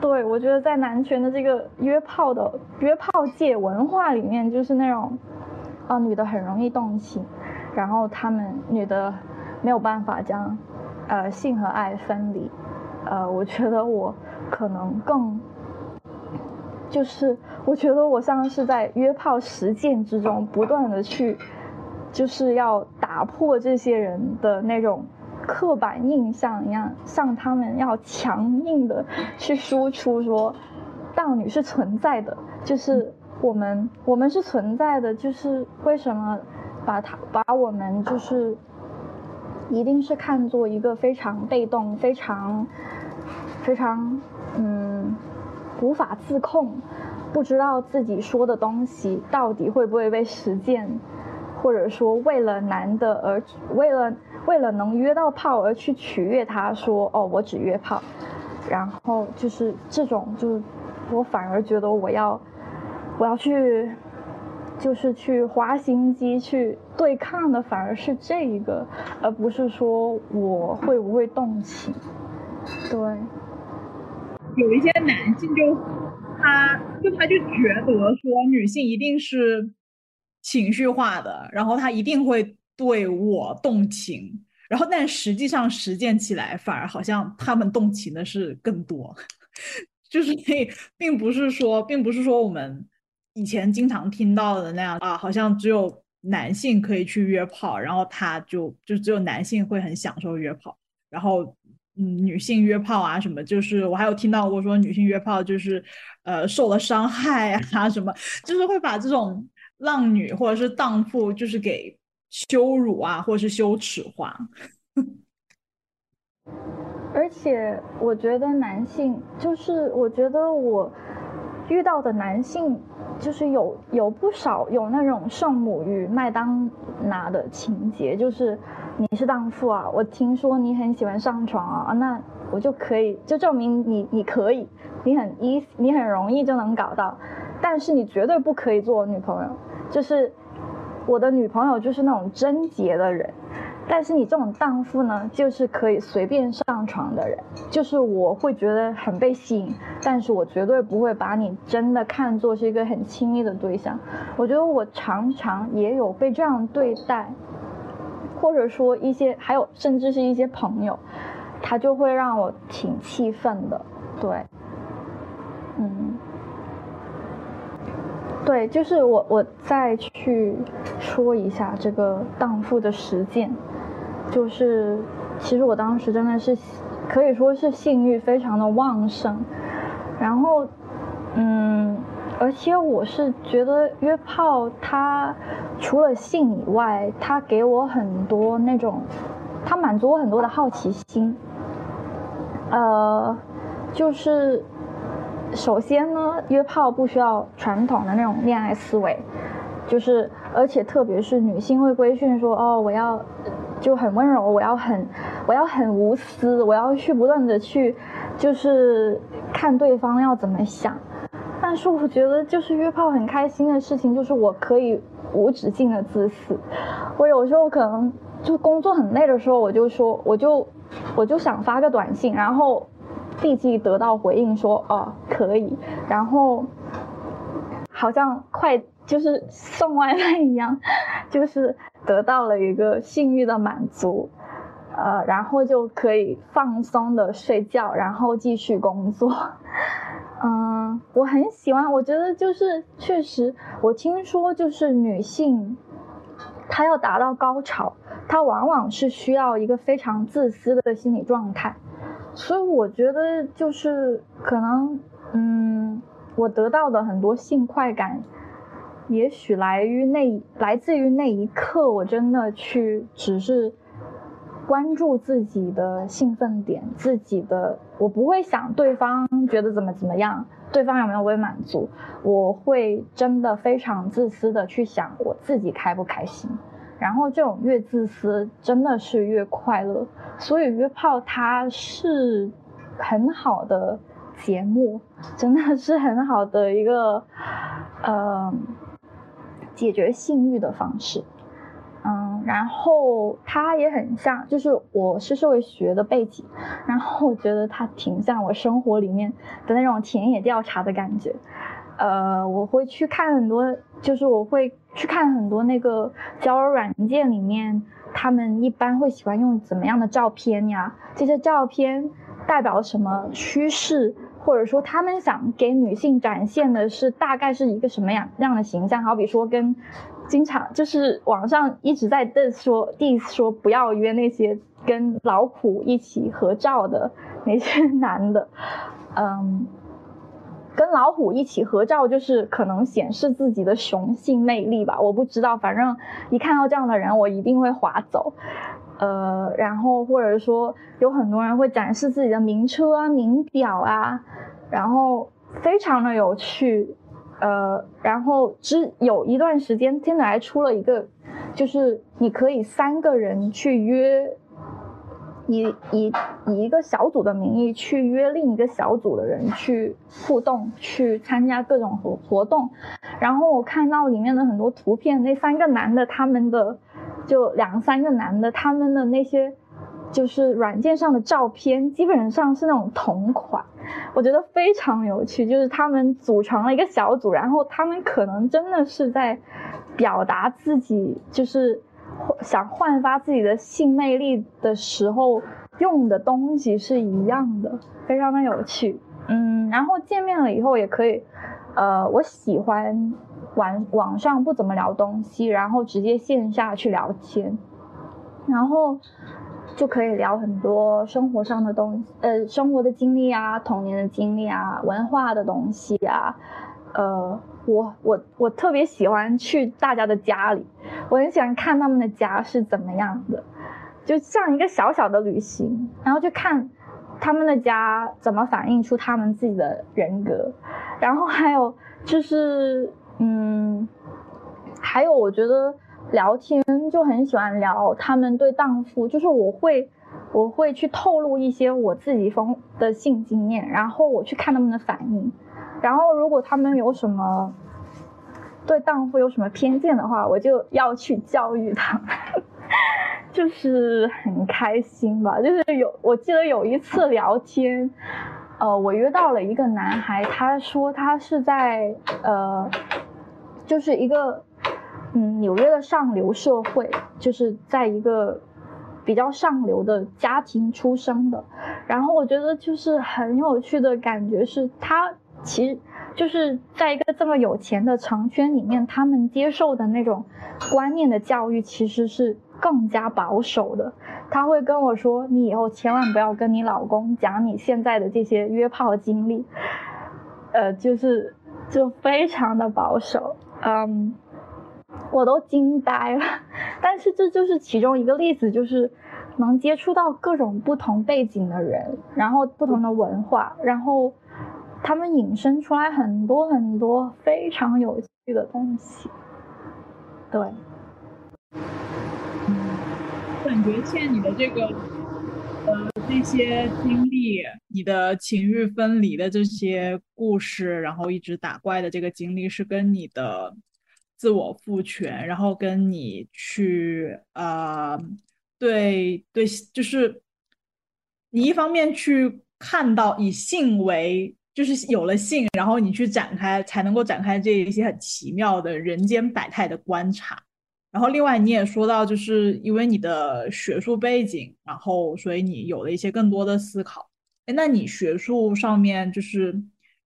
对我觉得在男权的这个约炮的约炮界文化里面，就是那种，啊，女的很容易动情，然后他们女的没有办法将，呃，性和爱分离，呃，我觉得我可能更。就是我觉得我像是在约炮实践之中不断的去，就是要打破这些人的那种刻板印象一样，向他们要强硬的去输出说，荡女是存在的，就是我们我们是存在的，就是为什么把他把我们就是一定是看作一个非常被动、非常非常嗯。无法自控，不知道自己说的东西到底会不会被实践，或者说为了男的而为了为了能约到炮而去取悦他，说哦我只约炮，然后就是这种，就是我反而觉得我要我要去，就是去花心机去对抗的，反而是这一个，而不是说我会不会动情，对。有一些男性就，他就他就觉得说女性一定是情绪化的，然后他一定会对我动情，然后但实际上实践起来反而好像他们动情的是更多，就是并并不是说，并不是说我们以前经常听到的那样啊，好像只有男性可以去约炮，然后他就就只有男性会很享受约炮，然后嗯，女性约炮啊什么，就是我还有听到过说女性约炮就是呃受了伤害啊什么，就是会把这种浪女或者是荡妇就是给羞辱啊，或者是羞耻化。而且我觉得男性，就是我觉得我遇到的男性，就是有有不少有那种圣母与麦当娜的情节，就是你是荡妇啊，我听说你很喜欢上床啊，那我就可以就证明你你可以，你很 easy，你很容易就能搞到，但是你绝对不可以做我女朋友，就是我的女朋友就是那种贞洁的人。但是你这种荡妇呢，就是可以随便上床的人，就是我会觉得很被吸引，但是我绝对不会把你真的看作是一个很亲密的对象。我觉得我常常也有被这样对待，或者说一些还有甚至是一些朋友，他就会让我挺气愤的。对，嗯，对，就是我我再去说一下这个荡妇的实践。就是，其实我当时真的是，可以说是性欲非常的旺盛，然后，嗯，而且我是觉得约炮它除了性以外，它给我很多那种，它满足我很多的好奇心，呃，就是首先呢，约炮不需要传统的那种恋爱思维，就是而且特别是女性会规训说，哦，我要。就很温柔，我要很，我要很无私，我要去不断的去，就是看对方要怎么想。但是我觉得，就是约炮很开心的事情，就是我可以无止境的自私。我有时候可能就工作很累的时候，我就说，我就我就想发个短信，然后立即得到回应说，哦，可以，然后好像快就是送外卖一样，就是。得到了一个性欲的满足，呃，然后就可以放松的睡觉，然后继续工作。嗯，我很喜欢，我觉得就是确实，我听说就是女性，她要达到高潮，她往往是需要一个非常自私的心理状态，所以我觉得就是可能，嗯，我得到的很多性快感。也许来于那来自于那一刻，我真的去只是关注自己的兴奋点，自己的我不会想对方觉得怎么怎么样，对方有没有被满足，我会真的非常自私的去想我自己开不开心，然后这种越自私真的是越快乐，所以约炮它是很好的节目，真的是很好的一个，呃。解决性欲的方式，嗯，然后它也很像，就是我是社会学的背景，然后我觉得它挺像我生活里面的那种田野调查的感觉，呃，我会去看很多，就是我会去看很多那个交友软件里面，他们一般会喜欢用怎么样的照片呀？这些照片代表什么趋势？或者说，他们想给女性展现的是大概是一个什么样样的形象？好比说，跟经常就是网上一直在 diss 说，diss 说不要约那些跟老虎一起合照的那些男的，嗯，跟老虎一起合照就是可能显示自己的雄性魅力吧？我不知道，反正一看到这样的人，我一定会划走。呃，然后或者说有很多人会展示自己的名车啊、名表啊，然后非常的有趣。呃，然后只有一段时间，天台出了一个，就是你可以三个人去约，以以以一个小组的名义去约另一个小组的人去互动，去参加各种活活动。然后我看到里面的很多图片，那三个男的他们的。就两三个男的，他们的那些就是软件上的照片，基本上是那种同款，我觉得非常有趣。就是他们组成了一个小组，然后他们可能真的是在表达自己，就是想焕发自己的性魅力的时候用的东西是一样的，非常的有趣。嗯，然后见面了以后也可以，呃，我喜欢网网上不怎么聊东西，然后直接线下去聊天，然后就可以聊很多生活上的东西，呃，生活的经历啊，童年的经历啊，文化的东西啊，呃，我我我特别喜欢去大家的家里，我很喜欢看他们的家是怎么样的，就像一个小小的旅行，然后去看。他们的家怎么反映出他们自己的人格？然后还有就是，嗯，还有我觉得聊天就很喜欢聊他们对荡妇，就是我会我会去透露一些我自己风的性经验，然后我去看他们的反应，然后如果他们有什么对荡妇有什么偏见的话，我就要去教育他们。就是很开心吧，就是有我记得有一次聊天，呃，我约到了一个男孩，他说他是在呃，就是一个嗯纽约的上流社会，就是在一个比较上流的家庭出生的，然后我觉得就是很有趣的感觉是，他其实就是在一个这么有钱的长圈里面，他们接受的那种观念的教育其实是。更加保守的，他会跟我说：“你以后千万不要跟你老公讲你现在的这些约炮经历。”呃，就是就非常的保守，嗯，我都惊呆了。但是这就是其中一个例子，就是能接触到各种不同背景的人，然后不同的文化，然后他们引申出来很多很多非常有趣的东西，对。感觉欠你的这个，呃，这些经历，你的情欲分离的这些故事，然后一直打怪的这个经历，是跟你的自我赋权，然后跟你去，呃，对对，就是你一方面去看到以性为，就是有了性，然后你去展开，才能够展开这一些很奇妙的人间百态的观察。然后，另外你也说到，就是因为你的学术背景，然后所以你有了一些更多的思考。哎，那你学术上面就是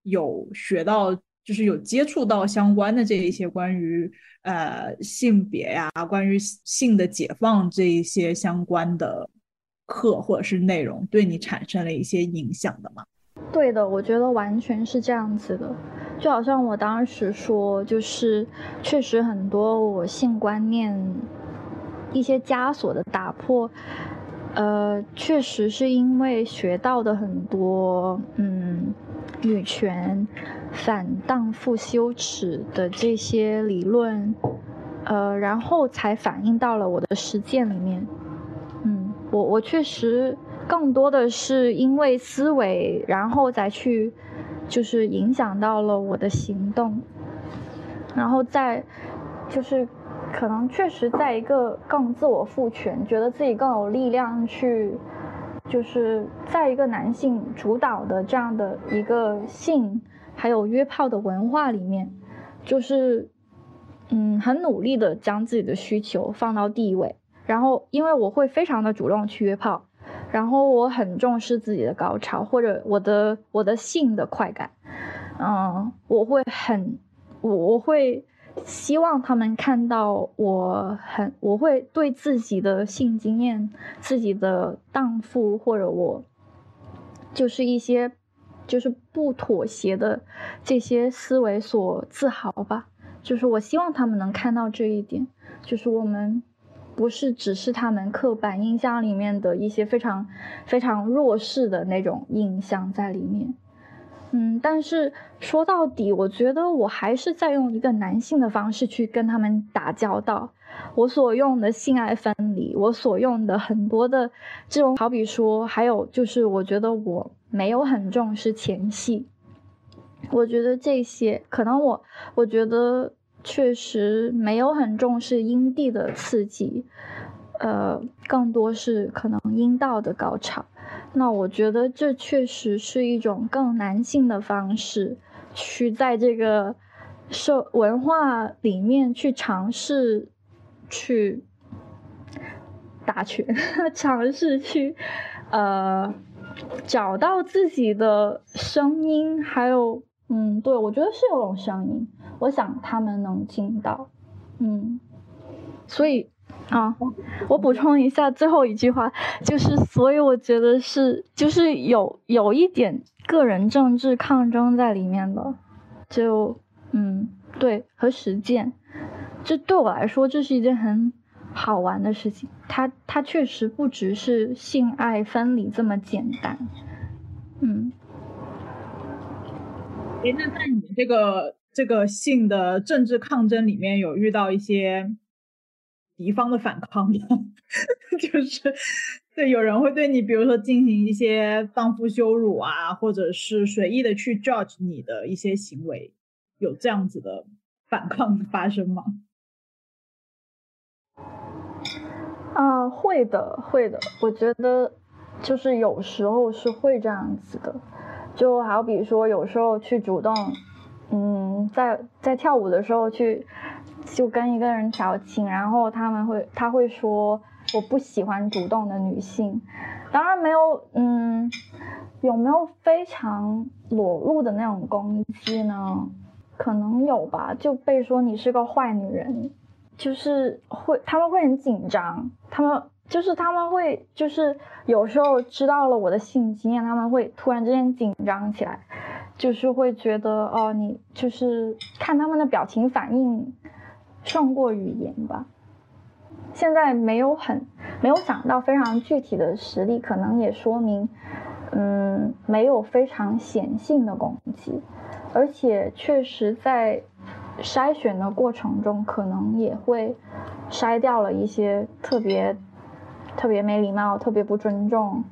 有学到，就是有接触到相关的这一些关于呃性别呀、关于性的解放这一些相关的课或者是内容，对你产生了一些影响的吗？对的，我觉得完全是这样子的。就好像我当时说，就是确实很多我性观念一些枷锁的打破，呃，确实是因为学到的很多，嗯，女权、反荡妇羞耻的这些理论，呃，然后才反映到了我的实践里面。嗯，我我确实更多的是因为思维，然后再去。就是影响到了我的行动，然后再，就是可能确实在一个更自我赋权，觉得自己更有力量去，就是在一个男性主导的这样的一个性还有约炮的文化里面，就是嗯很努力的将自己的需求放到第一位，然后因为我会非常的主动去约炮。然后我很重视自己的高潮，或者我的我的性的快感，嗯，我会很，我我会希望他们看到我很，我会对自己的性经验、自己的荡妇或者我，就是一些就是不妥协的这些思维所自豪吧，就是我希望他们能看到这一点，就是我们。不是只是他们刻板印象里面的一些非常非常弱势的那种印象在里面，嗯，但是说到底，我觉得我还是在用一个男性的方式去跟他们打交道。我所用的性爱分离，我所用的很多的这种，好比说，还有就是，我觉得我没有很重视前戏，我觉得这些可能我，我觉得。确实没有很重视阴蒂的刺激，呃，更多是可能阴道的高潮。那我觉得这确实是一种更男性的方式，去在这个社文化里面去尝试去打拳，尝试去呃找到自己的声音，还有嗯，对我觉得是有种声音，我想他们能听到，嗯，所以啊，我补充一下最后一句话，就是所以我觉得是就是有有一点个人政治抗争在里面的，就嗯，对和实践，这对我来说这是一件很。好玩的事情，它它确实不只是性爱分离这么简单，嗯。哎，那在你这个这个性的政治抗争里面，有遇到一些敌方的反抗吗？就是对，有人会对你，比如说进行一些荡妇羞辱啊，或者是随意的去 judge 你的一些行为，有这样子的反抗发生吗？啊，会的，会的。我觉得就是有时候是会这样子的，就好比说有时候去主动，嗯，在在跳舞的时候去就跟一个人调情，然后他们会他会说我不喜欢主动的女性，当然没有，嗯，有没有非常裸露的那种攻击呢？可能有吧，就被说你是个坏女人。就是会，他们会很紧张，他们就是他们会，就是有时候知道了我的性经验，他们会突然之间紧张起来，就是会觉得哦，你就是看他们的表情反应胜过语言吧。现在没有很没有想到非常具体的实例，可能也说明，嗯，没有非常显性的攻击，而且确实在。筛选的过程中，可能也会筛掉了一些特别特别没礼貌、特别不尊重，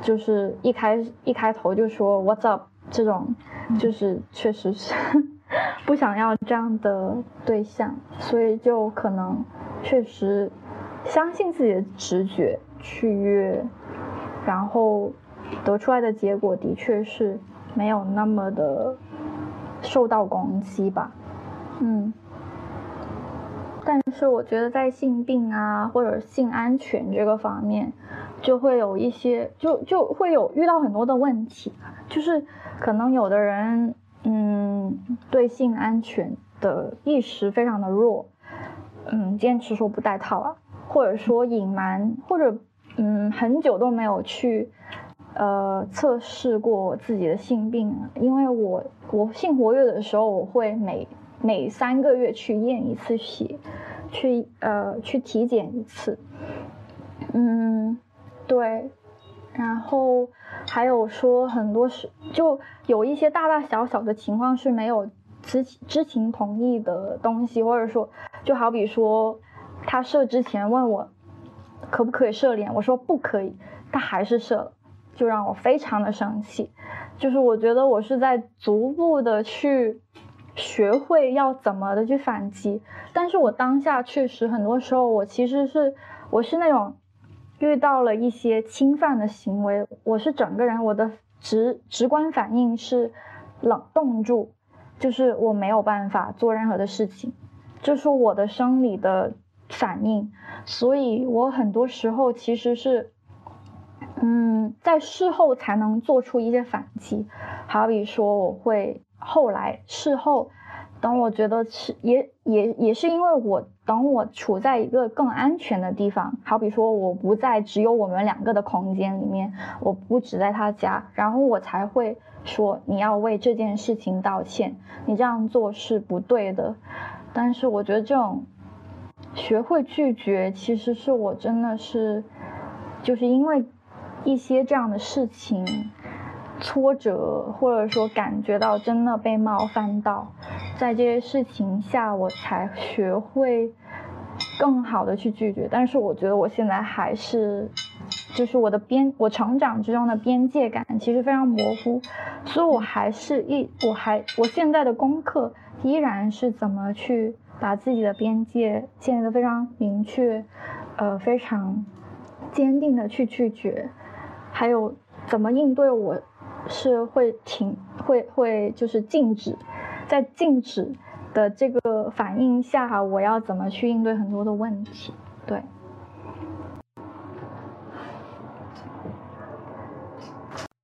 就是一开一开头就说 “What's up” 这种，就是 确实是不想要这样的对象，所以就可能确实相信自己的直觉去约，然后得出来的结果的确是没有那么的受到攻击吧。嗯，但是我觉得在性病啊或者性安全这个方面，就会有一些就就会有遇到很多的问题，就是可能有的人嗯对性安全的意识非常的弱，嗯坚持说不戴套啊，或者说隐瞒，或者嗯很久都没有去呃测试过自己的性病，因为我我性活跃的时候我会每。每三个月去验一次血，去呃去体检一次，嗯，对，然后还有说很多是就有一些大大小小的情况是没有知知情同意的东西，或者说就好比说他射之前问我可不可以射脸，我说不可以，他还是射了，就让我非常的生气，就是我觉得我是在逐步的去。学会要怎么的去反击，但是我当下确实很多时候，我其实是我是那种遇到了一些侵犯的行为，我是整个人我的直直观反应是冷冻住，就是我没有办法做任何的事情，这是我的生理的反应，所以我很多时候其实是嗯在事后才能做出一些反击，好比说我会。后来事后，等我觉得是也也也是因为我等我处在一个更安全的地方，好比说我不在只有我们两个的空间里面，我不只在他家，然后我才会说你要为这件事情道歉，你这样做是不对的。但是我觉得这种学会拒绝，其实是我真的是就是因为一些这样的事情。挫折，或者说感觉到真的被冒犯到，在这些事情下，我才学会更好的去拒绝。但是我觉得我现在还是，就是我的边，我成长之中的边界感其实非常模糊，所以我还是一，我还我现在的功课依然是怎么去把自己的边界建立的非常明确，呃，非常坚定的去拒绝，还有怎么应对我。是会停，会会就是静止，在静止的这个反应下，我要怎么去应对很多的问题？对。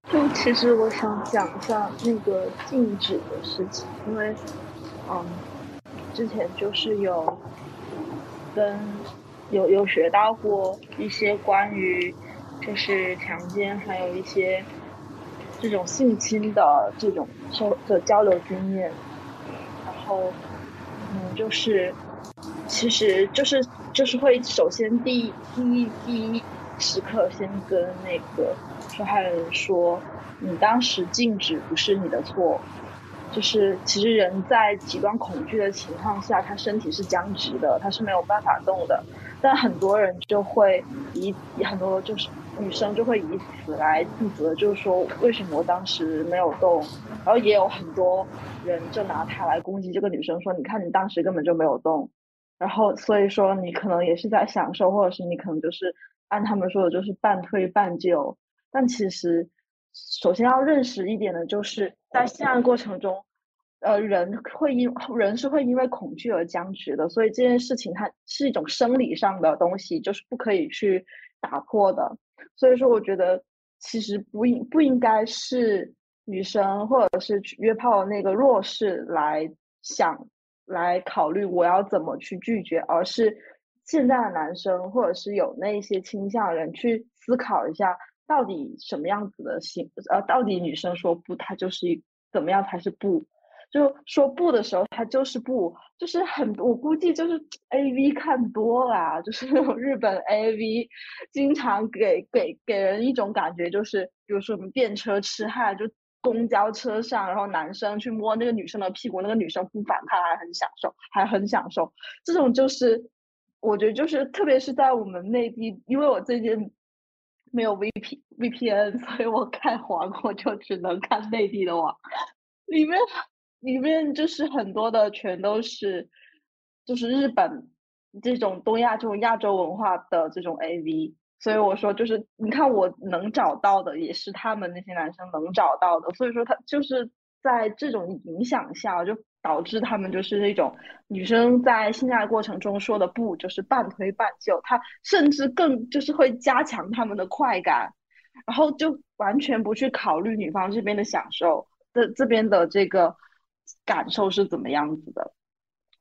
就其实我想讲一下那个禁止的事情，因为，嗯，之前就是有跟有有学到过一些关于就是强奸，还有一些这种性侵的这种交的交流经验，然后，嗯，就是其实就是就是会首先第一第一第一时刻先跟那个受害人说。你当时静止不是你的错，就是其实人在极端恐惧的情况下，他身体是僵直的，他是没有办法动的。但很多人就会以很多就是女生就会以此来自责，就是说为什么我当时没有动？然后也有很多人就拿他来攻击这个女生，说你看你当时根本就没有动。然后所以说你可能也是在享受，或者是你可能就是按他们说的就是半推半就，但其实。首先要认识一点的就是在性爱过程中，呃，人会因 人是会因为恐惧而僵直的，所以这件事情它是一种生理上的东西，就是不可以去打破的。所以说，我觉得其实不应不应该是女生或者是约炮的那个弱势来想来考虑我要怎么去拒绝，而是现在的男生或者是有那些倾向的人去思考一下。到底什么样子的性？呃，到底女生说不，她就是一怎么样才是不？就说不的时候，他就是不，就是很，我估计就是 A V 看多了，就是那 种日本 A V，经常给给给人一种感觉，就是比如说我们电车痴汉，就公交车上，然后男生去摸那个女生的屁股，那个女生不反抗，还很享受，还很享受。这种就是我觉得就是特别是在我们内地，因为我最近。没有 V P V P N，所以我看黄我就只能看内地的网，里面里面就是很多的全都是，就是日本这种东亚这种亚洲文化的这种 A V，所以我说就是你看我能找到的也是他们那些男生能找到的，所以说他就是在这种影响下就。导致他们就是那种女生在性爱过程中说的不，就是半推半就，他甚至更就是会加强他们的快感，然后就完全不去考虑女方这边的享受的这边的这个感受是怎么样子的。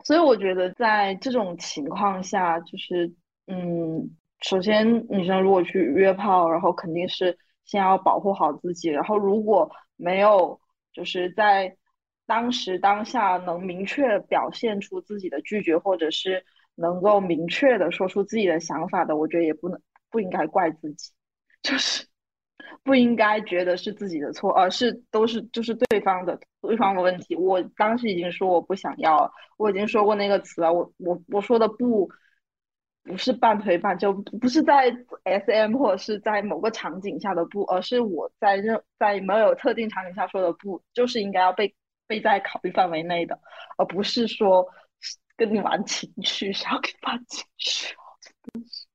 所以我觉得在这种情况下，就是嗯，首先女生如果去约炮，然后肯定是先要保护好自己，然后如果没有就是在。当时当下能明确表现出自己的拒绝，或者是能够明确的说出自己的想法的，我觉得也不能不应该怪自己，就是不应该觉得是自己的错，而是都是就是对方的对方的问题。我当时已经说我不想要了，我已经说过那个词了。我我我说的不不是半推半就，不是在 S M 或者是在某个场景下的不，而是我在任在没有特定场景下说的不，就是应该要被。被在考虑范围内的，而不是说跟你玩情绪，想要给你发情绪，真的是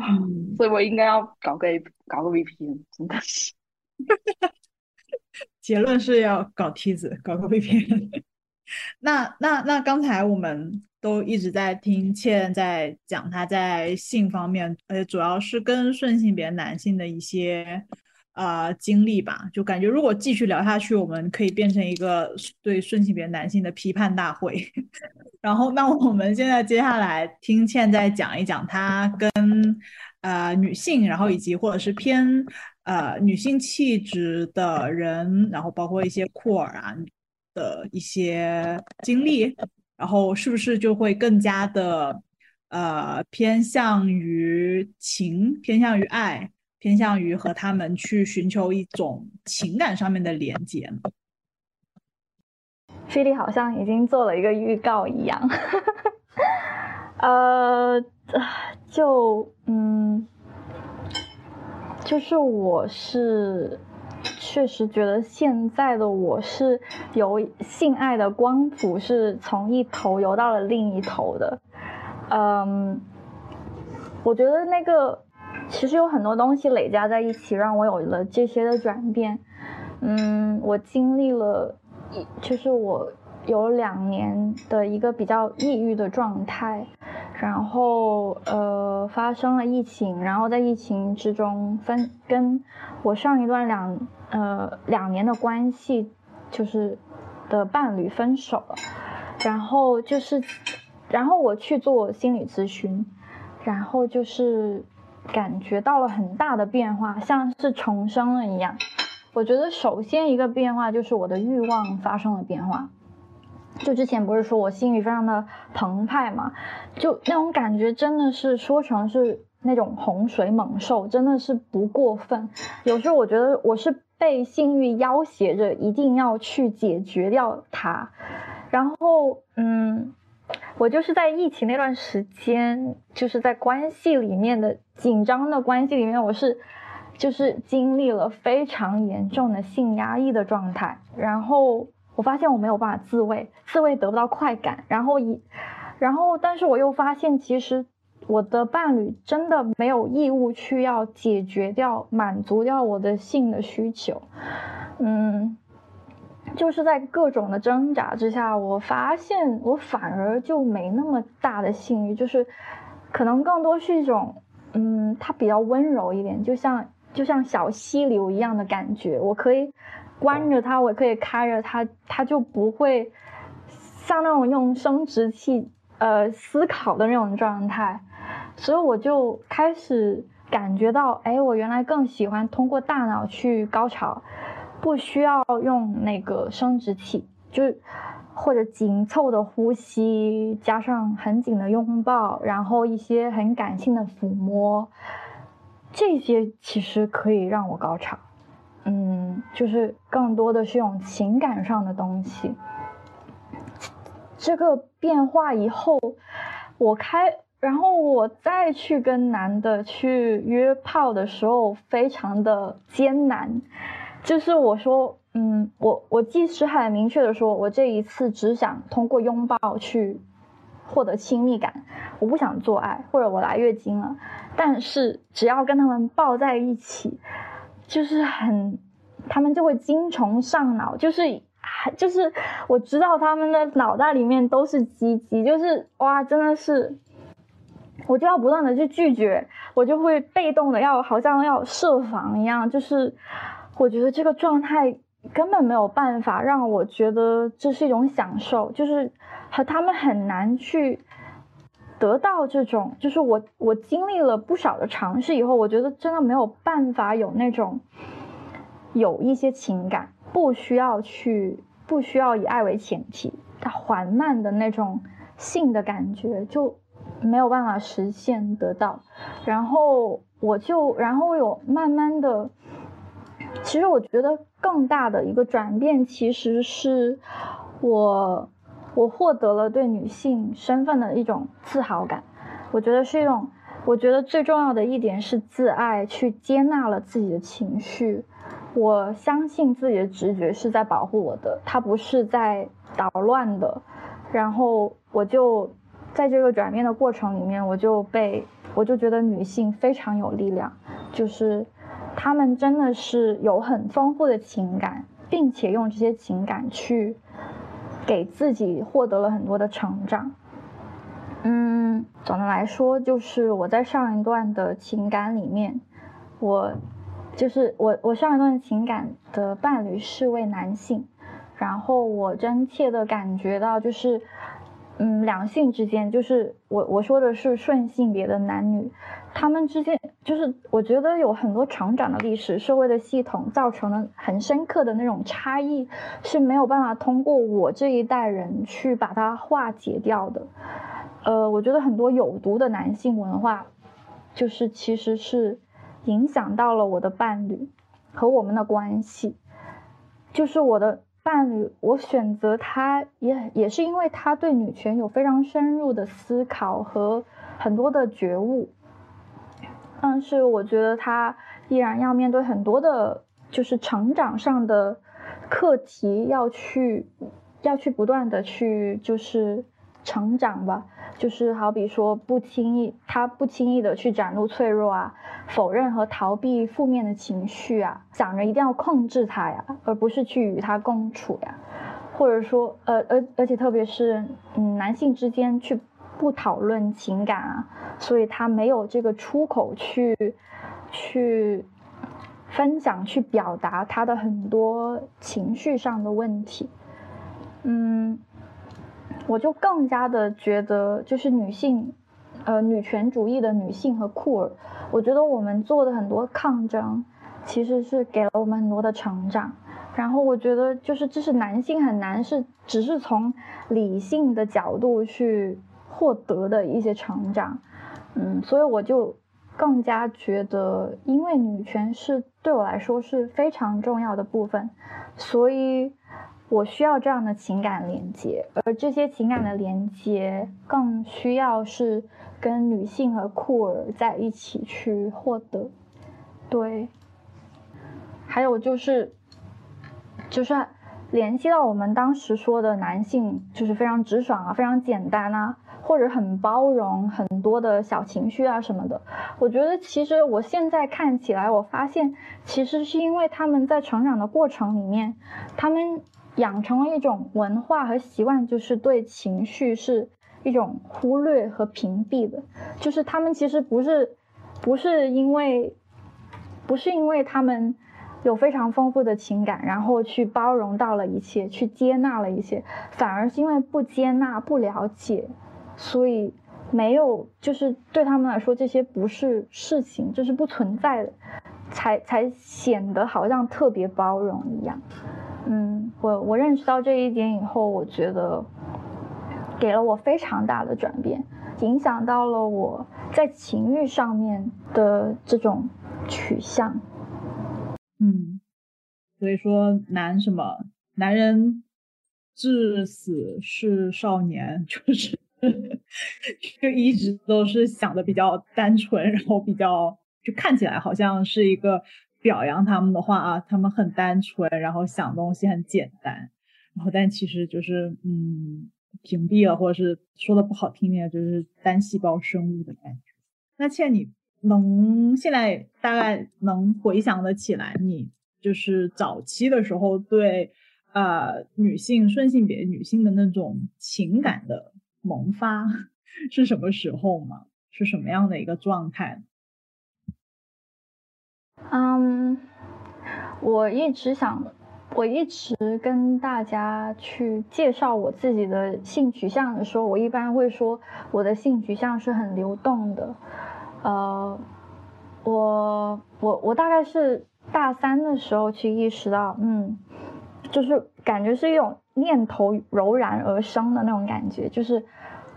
啊！所以我应该要搞个搞个 VPN，真的是。结论是要搞梯子，搞个 VPN。那那那刚才我们都一直在听倩在讲她在性方面，呃，主要是跟顺性别男性的一些。啊，经历吧，就感觉如果继续聊下去，我们可以变成一个对顺性别男性的批判大会。然后，那我们现在接下来听倩再讲一讲她跟呃女性，然后以及或者是偏呃女性气质的人，然后包括一些酷儿啊的一些经历，然后是不是就会更加的呃偏向于情，偏向于爱。偏向于和他们去寻求一种情感上面的连接。菲利好像已经做了一个预告一样，呃，就嗯，就是我是确实觉得现在的我是由性爱的光谱是从一头游到了另一头的，嗯，我觉得那个。其实有很多东西累加在一起，让我有了这些的转变。嗯，我经历了一，就是我有两年的一个比较抑郁的状态，然后呃发生了疫情，然后在疫情之中分跟我上一段两呃两年的关系就是的伴侣分手了，然后就是然后我去做心理咨询，然后就是感觉到了很大的变化，像是重生了一样。我觉得首先一个变化就是我的欲望发生了变化。就之前不是说我性欲非常的澎湃嘛，就那种感觉真的是说成是那种洪水猛兽，真的是不过分。有时候我觉得我是被性欲要挟着，一定要去解决掉它。然后，嗯，我就是在疫情那段时间，就是在关系里面的紧张的关系里面，我是就是经历了非常严重的性压抑的状态，然后。我发现我没有办法自慰，自慰得不到快感，然后一，然后但是我又发现，其实我的伴侣真的没有义务去要解决掉、满足掉我的性的需求，嗯，就是在各种的挣扎之下，我发现我反而就没那么大的性欲，就是可能更多是一种，嗯，它比较温柔一点，就像就像小溪流一样的感觉，我可以。关着它，我可以开着它，它就不会像那种用生殖器呃思考的那种状态，所以我就开始感觉到，哎，我原来更喜欢通过大脑去高潮，不需要用那个生殖器，就或者紧凑的呼吸，加上很紧的拥抱，然后一些很感性的抚摸，这些其实可以让我高潮。嗯，就是更多的是用情感上的东西。这个变化以后，我开，然后我再去跟男的去约炮的时候，非常的艰难。就是我说，嗯，我我即使很明确的说，我这一次只想通过拥抱去获得亲密感，我不想做爱，或者我来月经了，但是只要跟他们抱在一起。就是很，他们就会精虫上脑，就是就是我知道他们的脑袋里面都是鸡鸡，就是哇，真的是，我就要不断的去拒绝，我就会被动的要好像要设防一样，就是我觉得这个状态根本没有办法让我觉得这是一种享受，就是和他们很难去。得到这种，就是我我经历了不少的尝试以后，我觉得真的没有办法有那种有一些情感，不需要去，不需要以爱为前提，它缓慢的那种性的感觉就没有办法实现得到。然后我就，然后有慢慢的，其实我觉得更大的一个转变，其实是我。我获得了对女性身份的一种自豪感，我觉得是一种，我觉得最重要的一点是自爱，去接纳了自己的情绪。我相信自己的直觉是在保护我的，它不是在捣乱的。然后我就在这个转变的过程里面，我就被，我就觉得女性非常有力量，就是他们真的是有很丰富的情感，并且用这些情感去。给自己获得了很多的成长，嗯，总的来说，就是我在上一段的情感里面，我就是我我上一段情感的伴侣是位男性，然后我真切的感觉到就是。嗯，两性之间就是我我说的是顺性别的男女，他们之间就是我觉得有很多成长的历史、社会的系统造成了很深刻的那种差异，是没有办法通过我这一代人去把它化解掉的。呃，我觉得很多有毒的男性文化，就是其实是影响到了我的伴侣和我们的关系，就是我的。伴侣，我选择他也也是因为他对女权有非常深入的思考和很多的觉悟，但是我觉得他依然要面对很多的，就是成长上的课题，要去要去不断的去就是成长吧。就是好比说不轻易，他不轻易的去展露脆弱啊，否认和逃避负面的情绪啊，想着一定要控制他呀，而不是去与他共处呀，或者说，呃，而而且特别是，嗯，男性之间去不讨论情感啊，所以他没有这个出口去去分享、去表达他的很多情绪上的问题。嗯，我就更加的觉得，就是女性，呃，女权主义的女性和酷儿，我觉得我们做的很多抗争，其实是给了我们很多的成长。然后我觉得，就是这是男性很难是只是从理性的角度去获得的一些成长，嗯，所以我就更加觉得，因为女权是对我来说是非常重要的部分，所以我需要这样的情感连接，而这些情感的连接更需要是跟女性和酷儿在一起去获得，对，还有就是。就是联系到我们当时说的男性，就是非常直爽啊，非常简单啊，或者很包容很多的小情绪啊什么的。我觉得其实我现在看起来，我发现其实是因为他们在成长的过程里面，他们养成了一种文化和习惯，就是对情绪是一种忽略和屏蔽的。就是他们其实不是，不是因为，不是因为他们。有非常丰富的情感，然后去包容到了一切，去接纳了一切，反而是因为不接纳、不了解，所以没有，就是对他们来说这些不是事情，这是不存在的，才才显得好像特别包容一样。嗯，我我认识到这一点以后，我觉得给了我非常大的转变，影响到了我在情欲上面的这种取向。嗯，所以说男什么男人至死是少年，就是就一直都是想的比较单纯，然后比较就看起来好像是一个表扬他们的话啊，他们很单纯，然后想东西很简单，然后但其实就是嗯屏蔽了，或者是说的不好听点，就是单细胞生物的感觉。那倩你。能现在大概能回想得起来，你就是早期的时候对呃女性顺性别女性的那种情感的萌发 是什么时候吗？是什么样的一个状态？嗯，我一直想，我一直跟大家去介绍我自己的性取向的时候，我一般会说我的性取向是很流动的。呃，我我我大概是大三的时候去意识到，嗯，就是感觉是一种念头油然而生的那种感觉，就是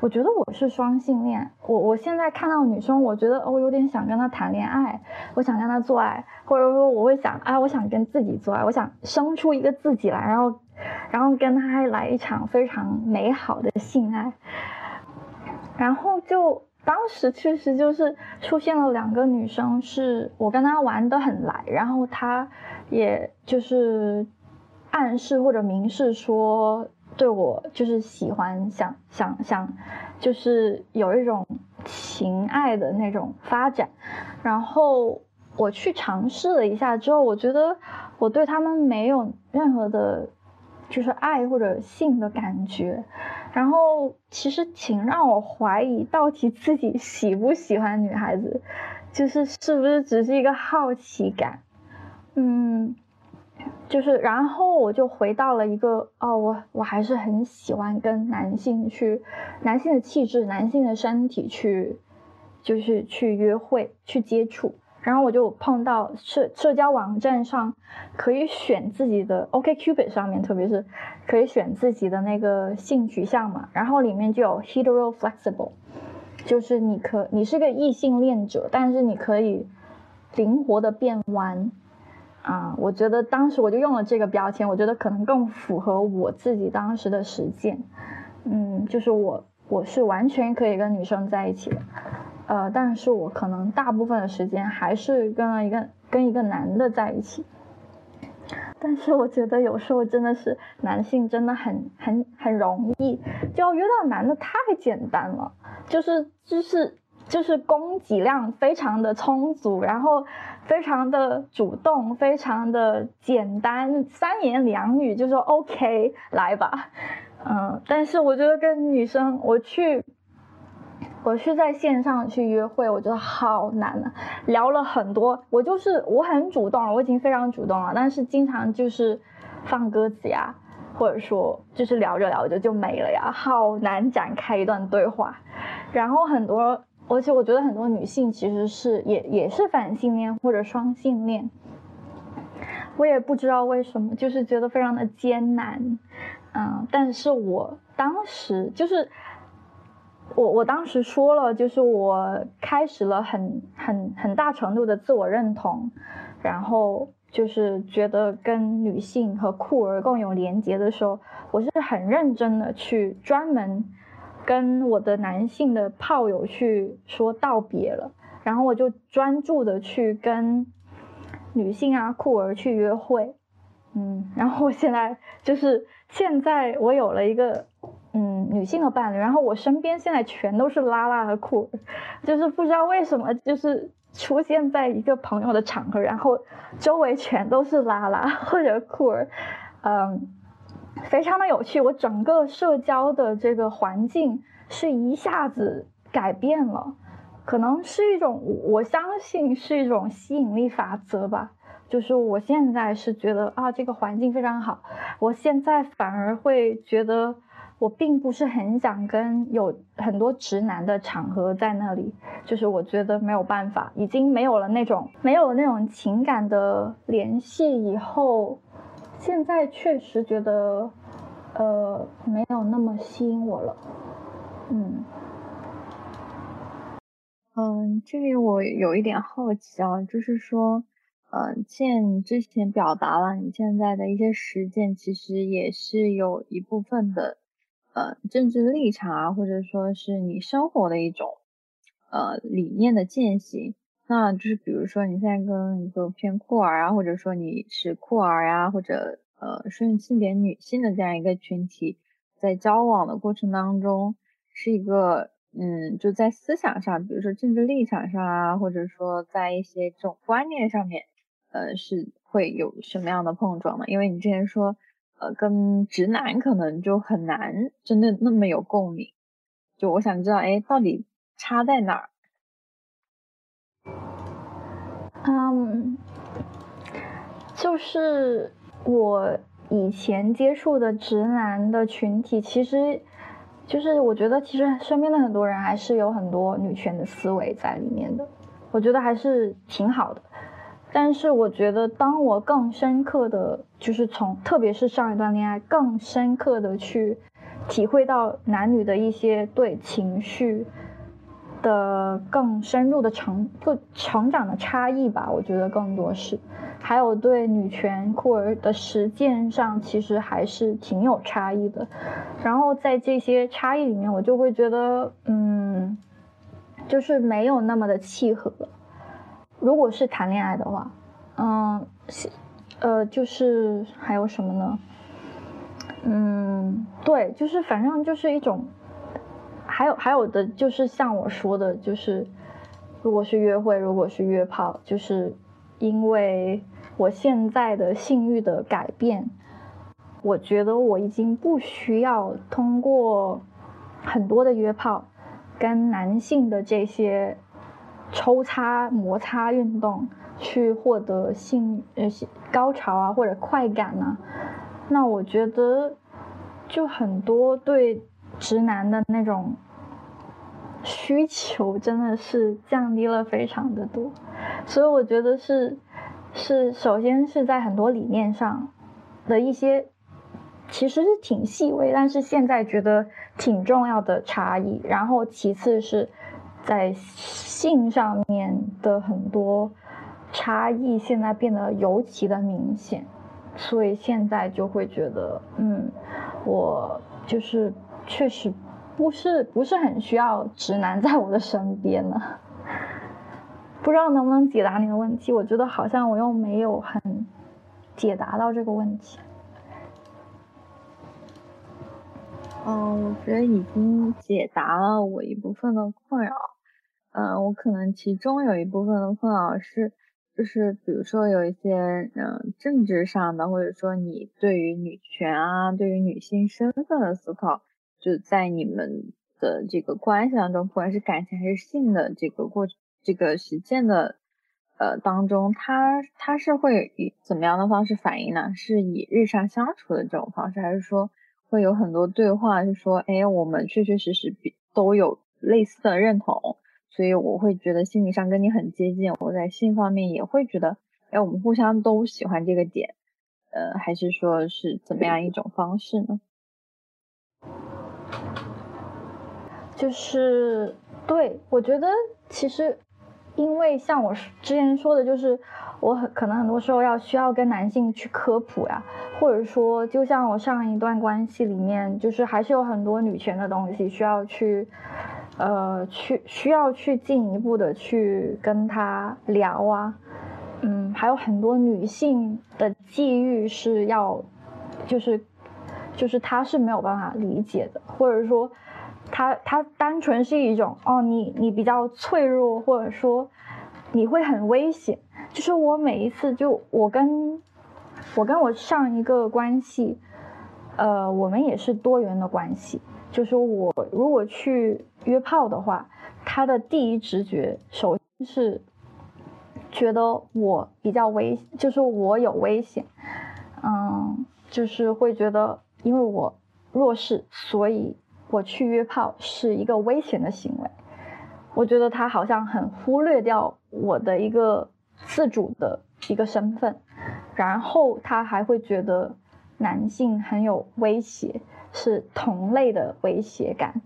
我觉得我是双性恋。我我现在看到女生，我觉得我有点想跟她谈恋爱，我想跟她做爱，或者说我会想，啊，我想跟自己做爱，我想生出一个自己来，然后然后跟她来一场非常美好的性爱，然后就。当时确实就是出现了两个女生，是我跟她玩得很来，然后她也就是暗示或者明示说对我就是喜欢，想想想，就是有一种情爱的那种发展。然后我去尝试了一下之后，我觉得我对他们没有任何的，就是爱或者性的感觉。然后其实挺让我怀疑，到底自己喜不喜欢女孩子，就是是不是只是一个好奇感，嗯，就是然后我就回到了一个哦，我我还是很喜欢跟男性去，男性的气质、男性的身体去，就是去约会、去接触。然后我就碰到社社交网站上可以选自己的 OKCupid 上面，特别是可以选自己的那个性取向嘛。然后里面就有 hetero flexible，就是你可你是个异性恋者，但是你可以灵活的变弯啊。我觉得当时我就用了这个标签，我觉得可能更符合我自己当时的实践。嗯，就是我我是完全可以跟女生在一起的。呃，但是我可能大部分的时间还是跟了一个跟一个男的在一起，但是我觉得有时候真的是男性真的很很很容易，就要约到男的太简单了，就是就是就是供给量非常的充足，然后非常的主动，非常的简单，三言两语就说 OK 来吧，嗯，但是我觉得跟女生我去。我去在线上去约会，我觉得好难啊，聊了很多，我就是我很主动了，我已经非常主动了，但是经常就是放鸽子呀，或者说就是聊着聊着就没了呀，好难展开一段对话。然后很多，而且我觉得很多女性其实是也也是反性恋或者双性恋。我也不知道为什么，就是觉得非常的艰难，嗯，但是我当时就是我我当时说了，就是我开始了很很很大程度的自我认同，然后就是觉得跟女性和酷儿更有连接的时候，我是很认真的去专门跟我的男性的炮友去说道别了，然后我就专注的去跟。女性啊，酷儿去约会，嗯，然后我现在就是现在我有了一个嗯女性的伴侣，然后我身边现在全都是拉拉和酷儿，就是不知道为什么就是出现在一个朋友的场合，然后周围全都是拉拉或者酷儿，嗯，非常的有趣，我整个社交的这个环境是一下子改变了。可能是一种，我相信是一种吸引力法则吧。就是我现在是觉得啊，这个环境非常好，我现在反而会觉得我并不是很想跟有很多直男的场合在那里。就是我觉得没有办法，已经没有了那种没有那种情感的联系以后，现在确实觉得呃没有那么吸引我了。嗯。嗯，这里我有一点好奇啊，就是说，嗯，现之前表达了你现在的一些实践，其实也是有一部分的，呃，政治立场啊，或者说是你生活的一种，呃，理念的践行。那就是比如说你现在跟一个偏酷儿啊，或者说你是酷儿呀，或者呃顺性别女性的这样一个群体，在交往的过程当中，是一个。嗯，就在思想上，比如说政治立场上啊，或者说在一些这种观念上面，呃，是会有什么样的碰撞呢？因为你之前说，呃，跟直男可能就很难真的那么有共鸣。就我想知道，哎，到底差在哪儿？嗯，就是我以前接触的直男的群体，其实。就是我觉得，其实身边的很多人还是有很多女权的思维在里面的，我觉得还是挺好的。但是我觉得，当我更深刻的就是从，特别是上一段恋爱，更深刻的去体会到男女的一些对情绪。的更深入的成就成长的差异吧，我觉得更多是，还有对女权酷儿的实践上，其实还是挺有差异的。然后在这些差异里面，我就会觉得，嗯，就是没有那么的契合。如果是谈恋爱的话，嗯，呃，就是还有什么呢？嗯，对，就是反正就是一种。还有还有的就是像我说的，就是如果是约会，如果是约炮，就是因为我现在的性欲的改变，我觉得我已经不需要通过很多的约炮跟男性的这些抽插摩擦运动去获得性呃高潮啊或者快感呢，那我觉得就很多对直男的那种。需求真的是降低了非常的多，所以我觉得是是首先是在很多理念上的一些其实是挺细微，但是现在觉得挺重要的差异。然后其次是在性上面的很多差异，现在变得尤其的明显，所以现在就会觉得，嗯，我就是确实。不是不是很需要直男在我的身边呢，不知道能不能解答你的问题？我觉得好像我又没有很解答到这个问题。嗯，我觉得已经解答了我一部分的困扰。嗯，我可能其中有一部分的困扰是，就是比如说有一些嗯政治上的，或者说你对于女权啊，对于女性身份的思考。就在你们的这个关系当中，不管是感情还是性的这个过这个实践的呃当中，他他是会以怎么样的方式反应呢？是以日常相处的这种方式，还是说会有很多对话，是说，哎，我们确确实实比都有类似的认同，所以我会觉得心理上跟你很接近，我在性方面也会觉得，哎，我们互相都喜欢这个点，呃，还是说是怎么样一种方式呢？就是对我觉得其实，因为像我之前说的，就是我很可能很多时候要需要跟男性去科普呀，或者说就像我上一段关系里面，就是还是有很多女权的东西需要去，呃，去需要去进一步的去跟他聊啊，嗯，还有很多女性的际遇是要，就是就是他是没有办法理解的，或者说。他他单纯是一种哦，你你比较脆弱，或者说你会很危险。就是我每一次就我跟我跟我上一个关系，呃，我们也是多元的关系。就是我如果去约炮的话，他的第一直觉首先是觉得我比较危，就是我有危险，嗯，就是会觉得因为我弱势，所以。我去约炮是一个危险的行为，我觉得他好像很忽略掉我的一个自主的一个身份，然后他还会觉得男性很有威胁，是同类的威胁感，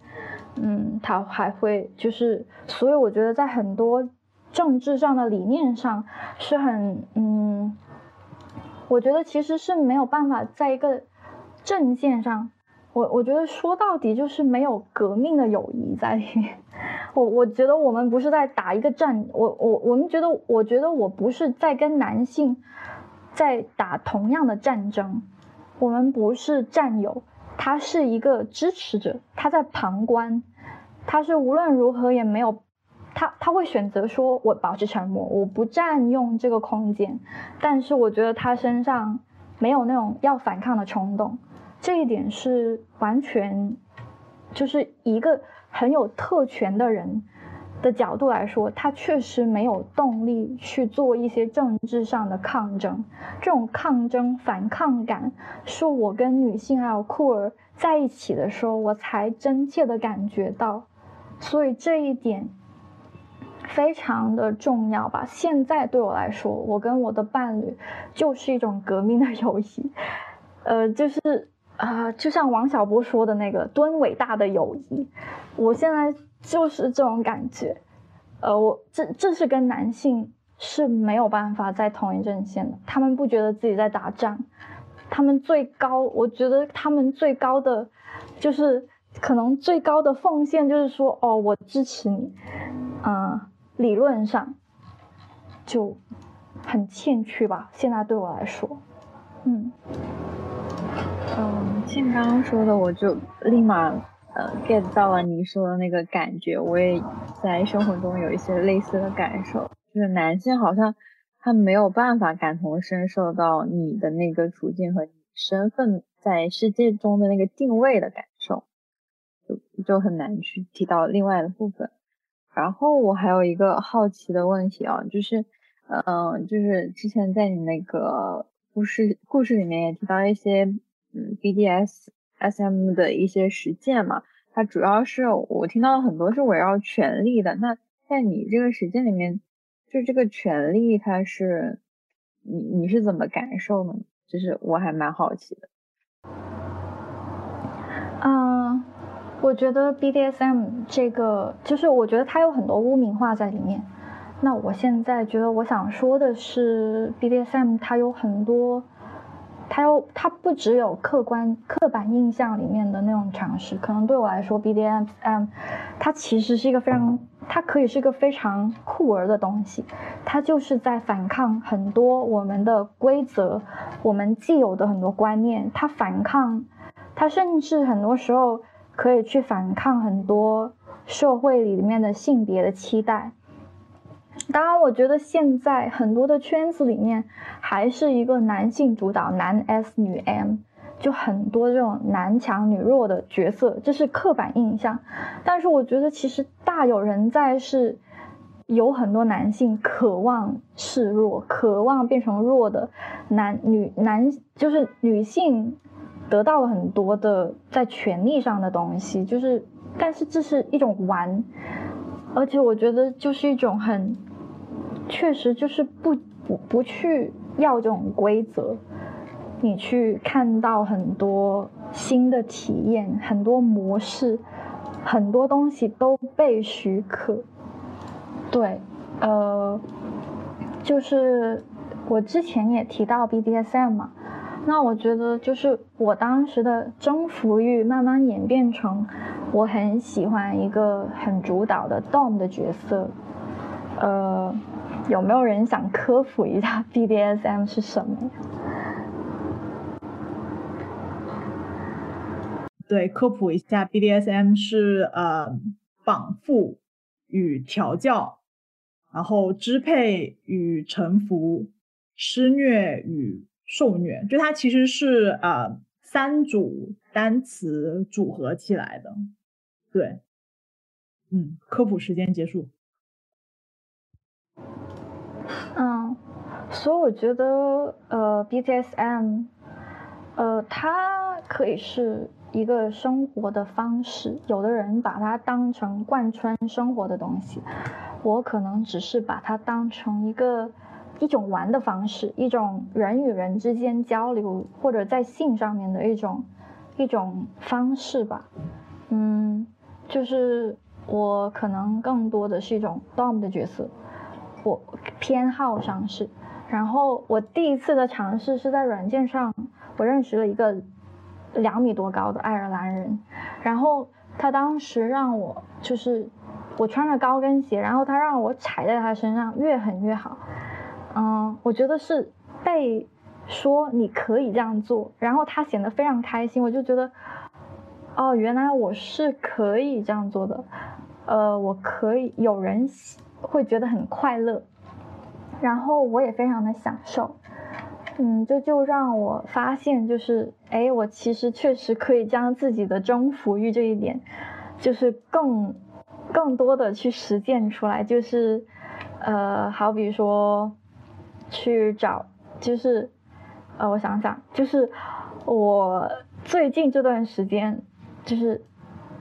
嗯，他还会就是，所以我觉得在很多政治上的理念上是很，嗯，我觉得其实是没有办法在一个阵线上。我我觉得说到底就是没有革命的友谊在里面。我我觉得我们不是在打一个战，我我我们觉得，我觉得我不是在跟男性在打同样的战争。我们不是战友，他是一个支持者，他在旁观，他是无论如何也没有，他他会选择说我保持沉默，我不占用这个空间。但是我觉得他身上没有那种要反抗的冲动。这一点是完全，就是一个很有特权的人的角度来说，他确实没有动力去做一些政治上的抗争。这种抗争、反抗感，是我跟女性还有酷儿在一起的时候，我才真切的感觉到。所以这一点非常的重要吧。现在对我来说，我跟我的伴侣就是一种革命的 友谊，呃，就是。啊，就像王小波说的那个“敦伟大的友谊”，我现在就是这种感觉。呃，我这这是跟男性是没有办法在同一阵线的，他们不觉得自己在打仗，他们最高，我觉得他们最高的，就是可能最高的奉献就是说，哦，我支持你。嗯，理论上就很欠缺吧，现在对我来说，嗯。像刚刚说的，我就立马呃 get 到了你说的那个感觉。我也在生活中有一些类似的感受，就是男性好像他没有办法感同身受到你的那个处境和你身份在世界中的那个定位的感受，就就很难去提到另外的部分。然后我还有一个好奇的问题啊，就是嗯，就是之前在你那个故事故事里面也提到一些。嗯 BDS SM 的一些实践嘛，它主要是我听到很多是围绕权力的。那在你这个实践里面，就这个权力，它是你你是怎么感受呢？就是我还蛮好奇的。嗯，我觉得 BDSM 这个，就是我觉得它有很多污名化在里面。那我现在觉得我想说的是，BDSM 它有很多。它又，它不只有客观、刻板印象里面的那种尝试，可能对我来说，BDSM，它其实是一个非常，它可以是一个非常酷儿的东西，它就是在反抗很多我们的规则，我们既有的很多观念，它反抗，它甚至很多时候可以去反抗很多社会里面的性别的期待。当然，我觉得现在很多的圈子里面还是一个男性主导，男 S 女 M 就很多这种男强女弱的角色，这是刻板印象。但是我觉得其实大有人在，是有很多男性渴望示弱，渴望变成弱的男女男，就是女性得到了很多的在权力上的东西，就是但是这是一种玩，而且我觉得就是一种很确实就是不不不去要这种规则。你去看到很多新的体验，很多模式，很多东西都被许可。对，呃，就是我之前也提到 BDSM 嘛，那我觉得就是我当时的征服欲慢慢演变成我很喜欢一个很主导的 Dom 的角色。呃，有没有人想科普一下 BDSM 是什么？对，科普一下，BDSM 是呃绑缚与调教，然后支配与臣服，施虐与受虐，就它其实是呃三组单词组合起来的。对，嗯，科普时间结束。嗯，所以我觉得呃 BDSM，呃它可以是。一个生活的方式，有的人把它当成贯穿生活的东西，我可能只是把它当成一个一种玩的方式，一种人与人之间交流或者在性上面的一种一种方式吧。嗯，就是我可能更多的是一种 dom 的角色，我偏好上是。然后我第一次的尝试是在软件上，我认识了一个。两米多高的爱尔兰人，然后他当时让我就是我穿着高跟鞋，然后他让我踩在他身上，越狠越好。嗯，我觉得是被说你可以这样做，然后他显得非常开心，我就觉得哦，原来我是可以这样做的，呃，我可以有人会觉得很快乐，然后我也非常的享受。嗯，这就让我发现，就是，哎，我其实确实可以将自己的征服欲这一点，就是更，更多的去实践出来，就是，呃，好比说，去找，就是，呃，我想想，就是我最近这段时间，就是，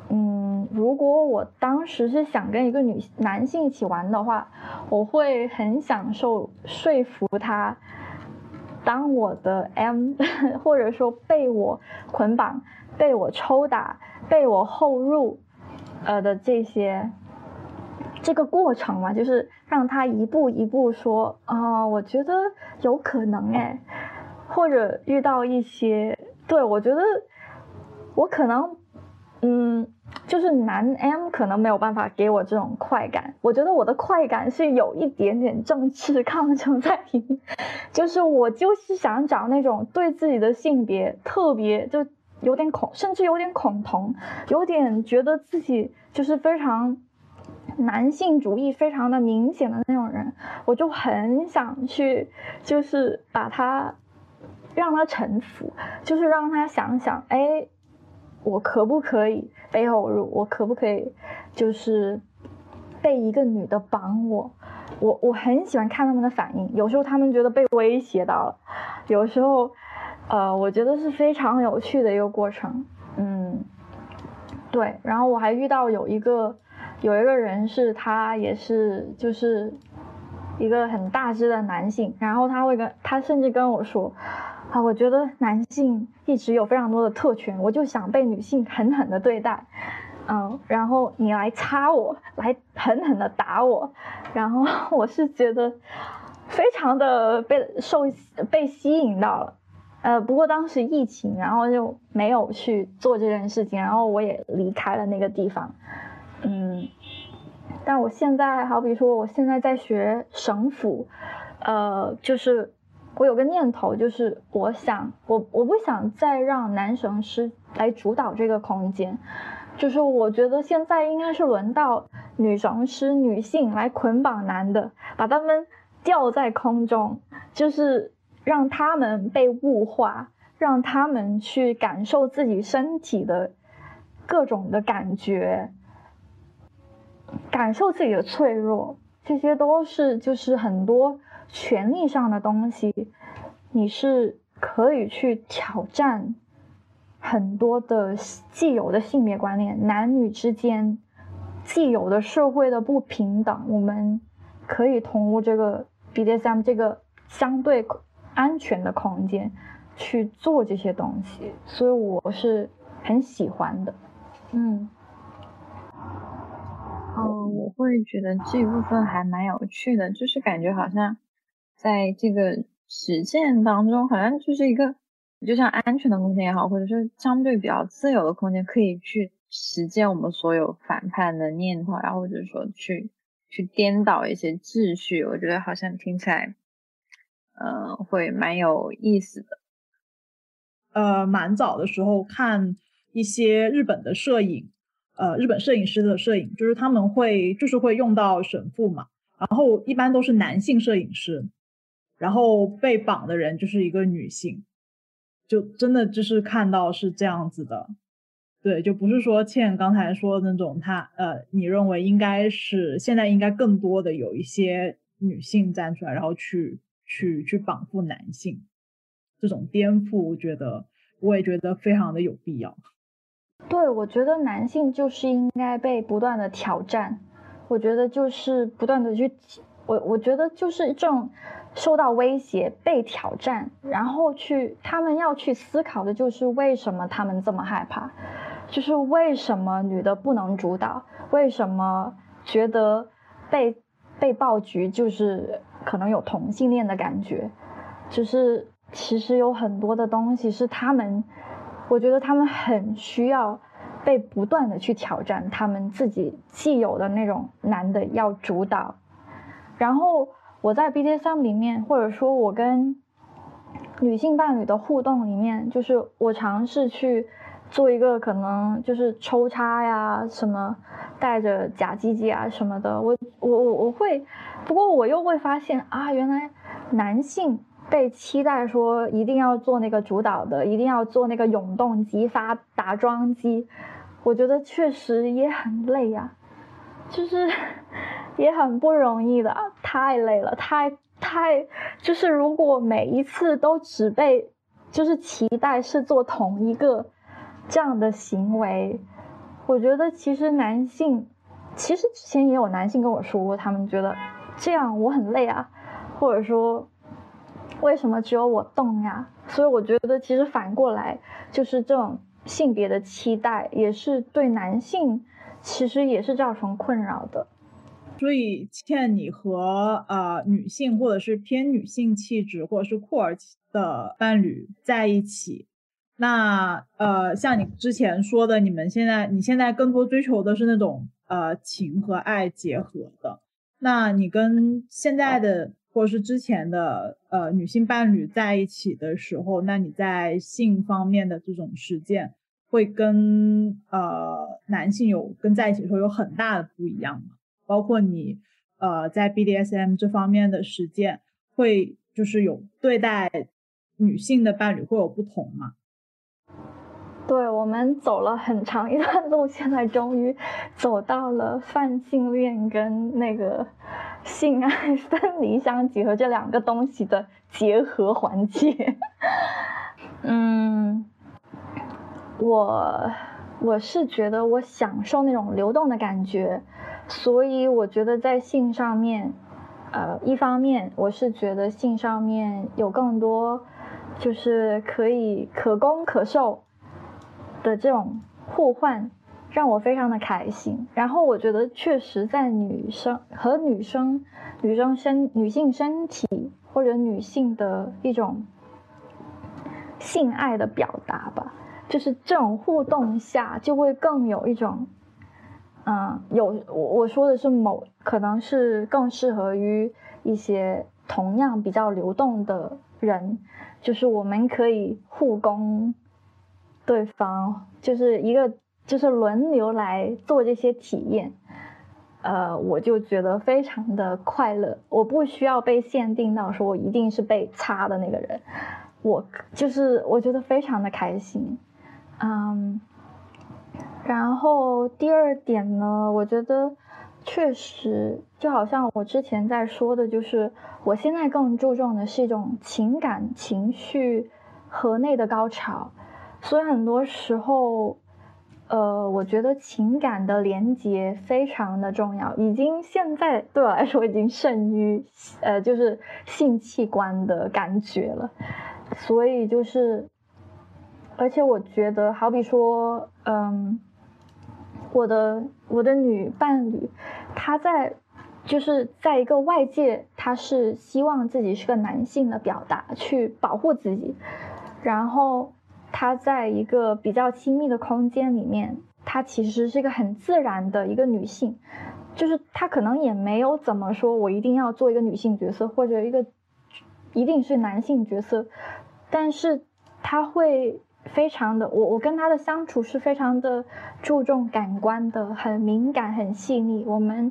嗯，如果我当时是想跟一个女男性一起玩的话，我会很享受说服他。当我的 M，或者说被我捆绑、被我抽打、被我后入，呃的这些这个过程嘛，就是让他一步一步说啊，我觉得有可能哎，或者遇到一些，对我觉得我可能，嗯。就是男 M 可能没有办法给我这种快感，我觉得我的快感是有一点点政治抗争在里面，就是我就是想找那种对自己的性别特别就有点恐，甚至有点恐同，有点觉得自己就是非常男性主义非常的明显的那种人，我就很想去就是把他让他臣服，就是让他想想，哎。我可不可以背后入？我可不可以就是被一个女的绑我？我我很喜欢看他们的反应，有时候他们觉得被威胁到了，有时候，呃，我觉得是非常有趣的一个过程。嗯，对。然后我还遇到有一个有一个人是他也是就是一个很大只的男性，然后他会跟他甚至跟我说。啊，我觉得男性一直有非常多的特权，我就想被女性狠狠的对待，嗯，然后你来插我，来狠狠的打我，然后我是觉得非常的被受被吸引到了，呃，不过当时疫情，然后就没有去做这件事情，然后我也离开了那个地方，嗯，但我现在好比说，我现在在学绳府，呃，就是。我有个念头，就是我想，我我不想再让男神师来主导这个空间，就是我觉得现在应该是轮到女神师女性来捆绑男的，把他们吊在空中，就是让他们被物化，让他们去感受自己身体的各种的感觉，感受自己的脆弱，这些都是就是很多权利上的东西，你是可以去挑战很多的既有的性别观念，男女之间既有的社会的不平等，我们可以通过这个 BDSM 这个相对安全的空间。去做这些东西，所以我是很喜欢的，嗯，嗯，我会觉得这一部分还蛮有趣的，就是感觉好像在这个实践当中，好像就是一个就像安全的空间也好，或者是相对比较自由的空间，可以去实践我们所有反叛的念头，然后或者说去去颠倒一些秩序，我觉得好像听起来，嗯，会蛮有意思的。呃，蛮早的时候看一些日本的摄影，呃，日本摄影师的摄影，就是他们会就是会用到神父嘛，然后一般都是男性摄影师，然后被绑的人就是一个女性，就真的就是看到是这样子的，对，就不是说倩刚才说的那种，他呃，你认为应该是现在应该更多的有一些女性站出来，然后去去去绑缚男性。这种颠覆，我觉得我也觉得非常的有必要。对，我觉得男性就是应该被不断的挑战。我觉得就是不断的去，我我觉得就是这种受到威胁、被挑战，然后去他们要去思考的就是为什么他们这么害怕，就是为什么女的不能主导，为什么觉得被被爆菊就是可能有同性恋的感觉，就是。其实有很多的东西是他们，我觉得他们很需要被不断的去挑战他们自己既有的那种男的要主导。然后我在 BDSM 里面，或者说我跟女性伴侣的互动里面，就是我尝试去做一个可能就是抽插呀，什么带着假鸡鸡啊什么的。我我我我会，不过我又会发现啊，原来男性。被期待说一定要做那个主导的，一定要做那个永动机发打桩机，我觉得确实也很累呀，就是 也很不容易的，太累了，太太就是如果每一次都只被就是期待是做同一个这样的行为，我觉得其实男性其实之前也有男性跟我说过，他们觉得这样我很累啊，或者说。为什么只有我动呀？所以我觉得，其实反过来就是这种性别的期待，也是对男性其实也是造成困扰的。所以，倩，你和呃女性或者是偏女性气质或者是酷儿的伴侣在一起，那呃像你之前说的，你们现在你现在更多追求的是那种呃情和爱结合的，那你跟现在的。或者是之前的呃女性伴侣在一起的时候，那你在性方面的这种实践会跟呃男性有跟在一起的时候有很大的不一样吗？包括你呃在 BDSM 这方面的实践会就是有对待女性的伴侣会有不同吗？对我们走了很长一段路，现在终于走到了泛性恋跟那个。性爱分离相结合这两个东西的结合环节，嗯，我我是觉得我享受那种流动的感觉，所以我觉得在性上面，呃，一方面我是觉得性上面有更多就是可以可攻可受的这种互换。让我非常的开心，然后我觉得确实在女生和女生、女生身、女性身体或者女性的一种性爱的表达吧，就是这种互动下就会更有一种，嗯，有我我说的是某可能是更适合于一些同样比较流动的人，就是我们可以互攻对方，就是一个。就是轮流来做这些体验，呃，我就觉得非常的快乐。我不需要被限定到说我一定是被擦的那个人，我就是我觉得非常的开心，嗯，然后第二点呢，我觉得确实就好像我之前在说的，就是我现在更注重的是一种情感情绪和内的高潮，所以很多时候。呃，我觉得情感的连接非常的重要，已经现在对我来说已经胜于呃，就是性器官的感觉了。所以就是，而且我觉得，好比说，嗯，我的我的女伴侣，她在就是在一个外界，她是希望自己是个男性的表达，去保护自己，然后。她在一个比较亲密的空间里面，她其实是一个很自然的一个女性，就是她可能也没有怎么说，我一定要做一个女性角色或者一个一定是男性角色，但是她会非常的，我我跟她的相处是非常的注重感官的，很敏感很细腻。我们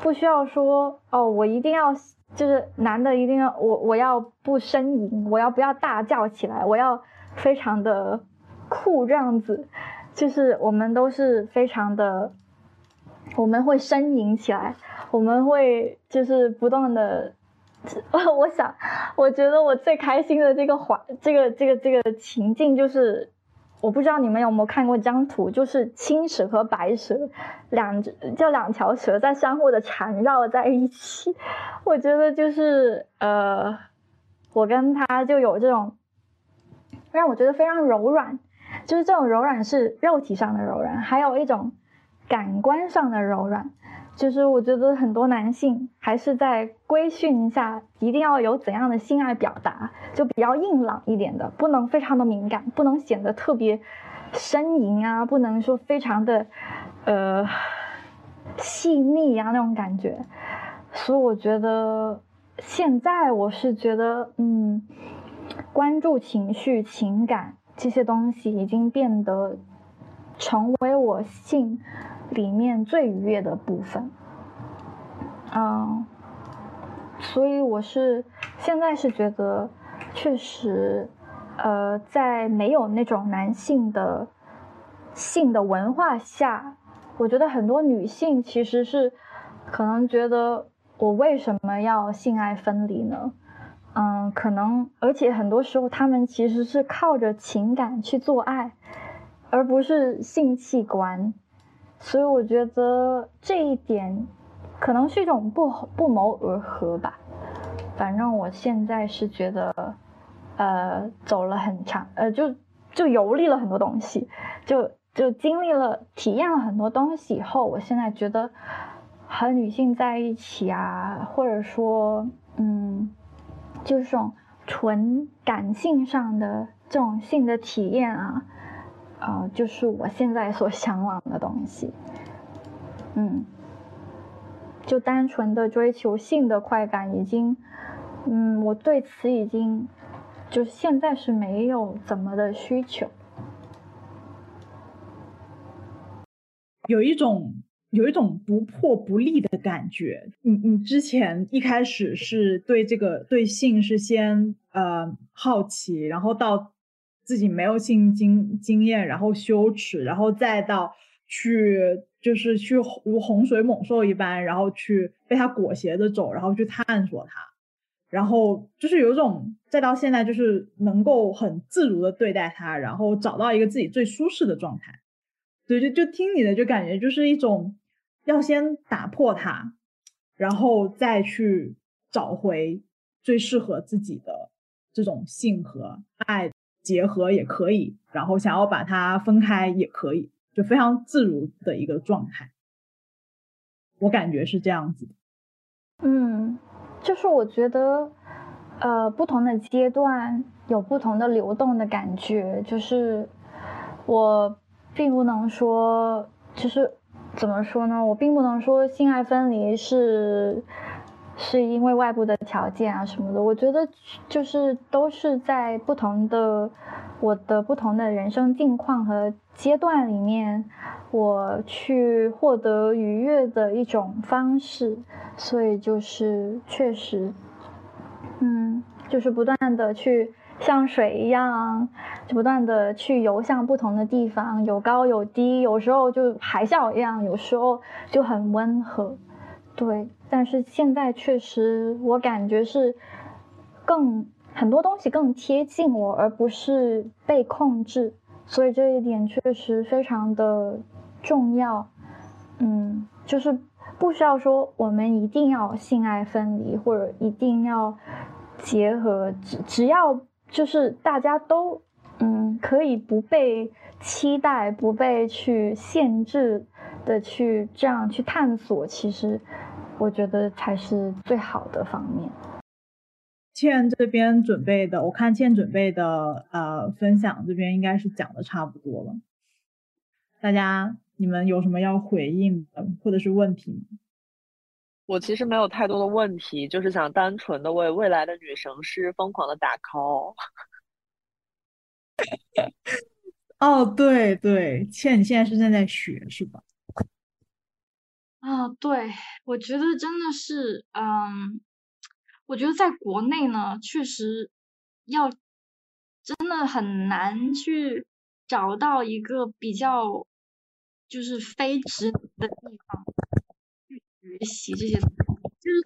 不需要说哦，我一定要就是男的一定要我我要不呻吟，我要不要大叫起来，我要。非常的酷，这样子，就是我们都是非常的，我们会呻吟起来，我们会就是不断的，我想，我觉得我最开心的这个环，这个这个这个情境就是，我不知道你们有没有看过一张图，就是青蛇和白蛇两只，就两条蛇在相互的缠绕在一起，我觉得就是呃，我跟他就有这种。让我觉得非常柔软，就是这种柔软是肉体上的柔软，还有一种感官上的柔软。就是我觉得很多男性还是在规训下，一定要有怎样的性爱表达，就比较硬朗一点的，不能非常的敏感，不能显得特别呻吟啊，不能说非常的呃细腻啊那种感觉。所以我觉得现在我是觉得嗯。关注情绪、情感这些东西已经变得成为我性里面最愉悦的部分。嗯，所以我是现在是觉得，确实，呃，在没有那种男性的性的文化下，我觉得很多女性其实是可能觉得，我为什么要性爱分离呢？嗯，可能，而且很多时候他们其实是靠着情感去做爱，而不是性器官，所以我觉得这一点可能是一种不不谋而合吧。反正我现在是觉得，呃，走了很长，呃，就就游历了很多东西，就就经历了体验了很多东西以后，我现在觉得和女性在一起啊，或者说，嗯。就是这种纯感性上的这种性的体验啊，呃，就是我现在所向往的东西。嗯，就单纯的追求性的快感，已经，嗯，我对此已经，就是现在是没有怎么的需求。有一种。有一种不破不立的感觉。你你之前一开始是对这个对性是先呃好奇，然后到自己没有性经经验，然后羞耻，然后再到去就是去如洪水猛兽一般，然后去被它裹挟着走，然后去探索它，然后就是有一种再到现在就是能够很自如的对待它，然后找到一个自己最舒适的状态。对，就就听你的，就感觉就是一种。要先打破它，然后再去找回最适合自己的这种性和爱结合也可以，然后想要把它分开也可以，就非常自如的一个状态。我感觉是这样子。嗯，就是我觉得，呃，不同的阶段有不同的流动的感觉，就是我并不能说，就是。怎么说呢？我并不能说性爱分离是是因为外部的条件啊什么的。我觉得就是都是在不同的我的不同的人生境况和阶段里面，我去获得愉悦的一种方式。所以就是确实，嗯，就是不断的去像水一样，就不断的去游向不同的地方，有高有低，有时候就海啸一样，有时候就很温和。对，但是现在确实，我感觉是更很多东西更贴近我，而不是被控制，所以这一点确实非常的重要。嗯，就是不需要说我们一定要性爱分离，或者一定要结合，只只要就是大家都嗯可以不被期待、不被去限制的去这样去探索，其实。我觉得才是最好的方面。倩这边准备的，我看倩准备的呃分享这边应该是讲的差不多了。大家你们有什么要回应的或者是问题吗？我其实没有太多的问题，就是想单纯的为未来的女神师疯狂的打 call。哦，对对，倩你现在是正在学是吧？啊，对，我觉得真的是，嗯，我觉得在国内呢，确实要真的很难去找到一个比较就是非直的地方去学习这些东西，就是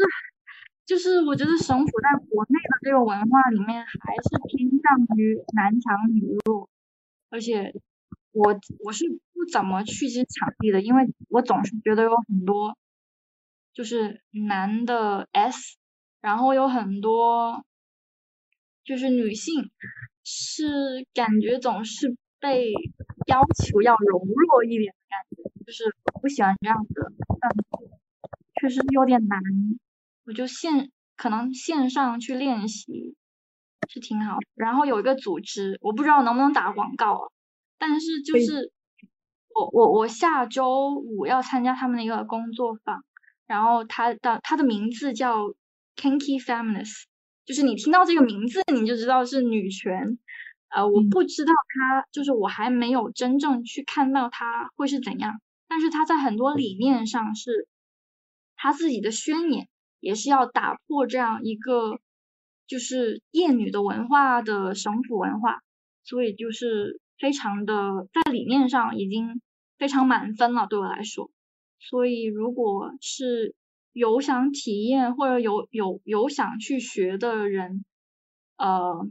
就是我觉得神府在国内的这个文化里面还是偏向于男强女弱，而且。我我是不怎么去这些场地的，因为我总是觉得有很多就是男的 S，然后有很多就是女性是感觉总是被要求要柔弱一点的感觉，就是我不喜欢这样子，确实有点难。我就线可能线上去练习是挺好，然后有一个组织，我不知道能不能打广告啊。但是就是我我我下周五要参加他们的一个工作坊，然后他的他的名字叫 Kinky Feminist，就是你听到这个名字你就知道是女权，呃，我不知道他就是我还没有真正去看到他会是怎样，但是他在很多理念上是他自己的宣言，也是要打破这样一个就是厌女的文化的省府文化，所以就是。非常的在理念上已经非常满分了，对我来说。所以如果是有想体验或者有有有想去学的人，呃，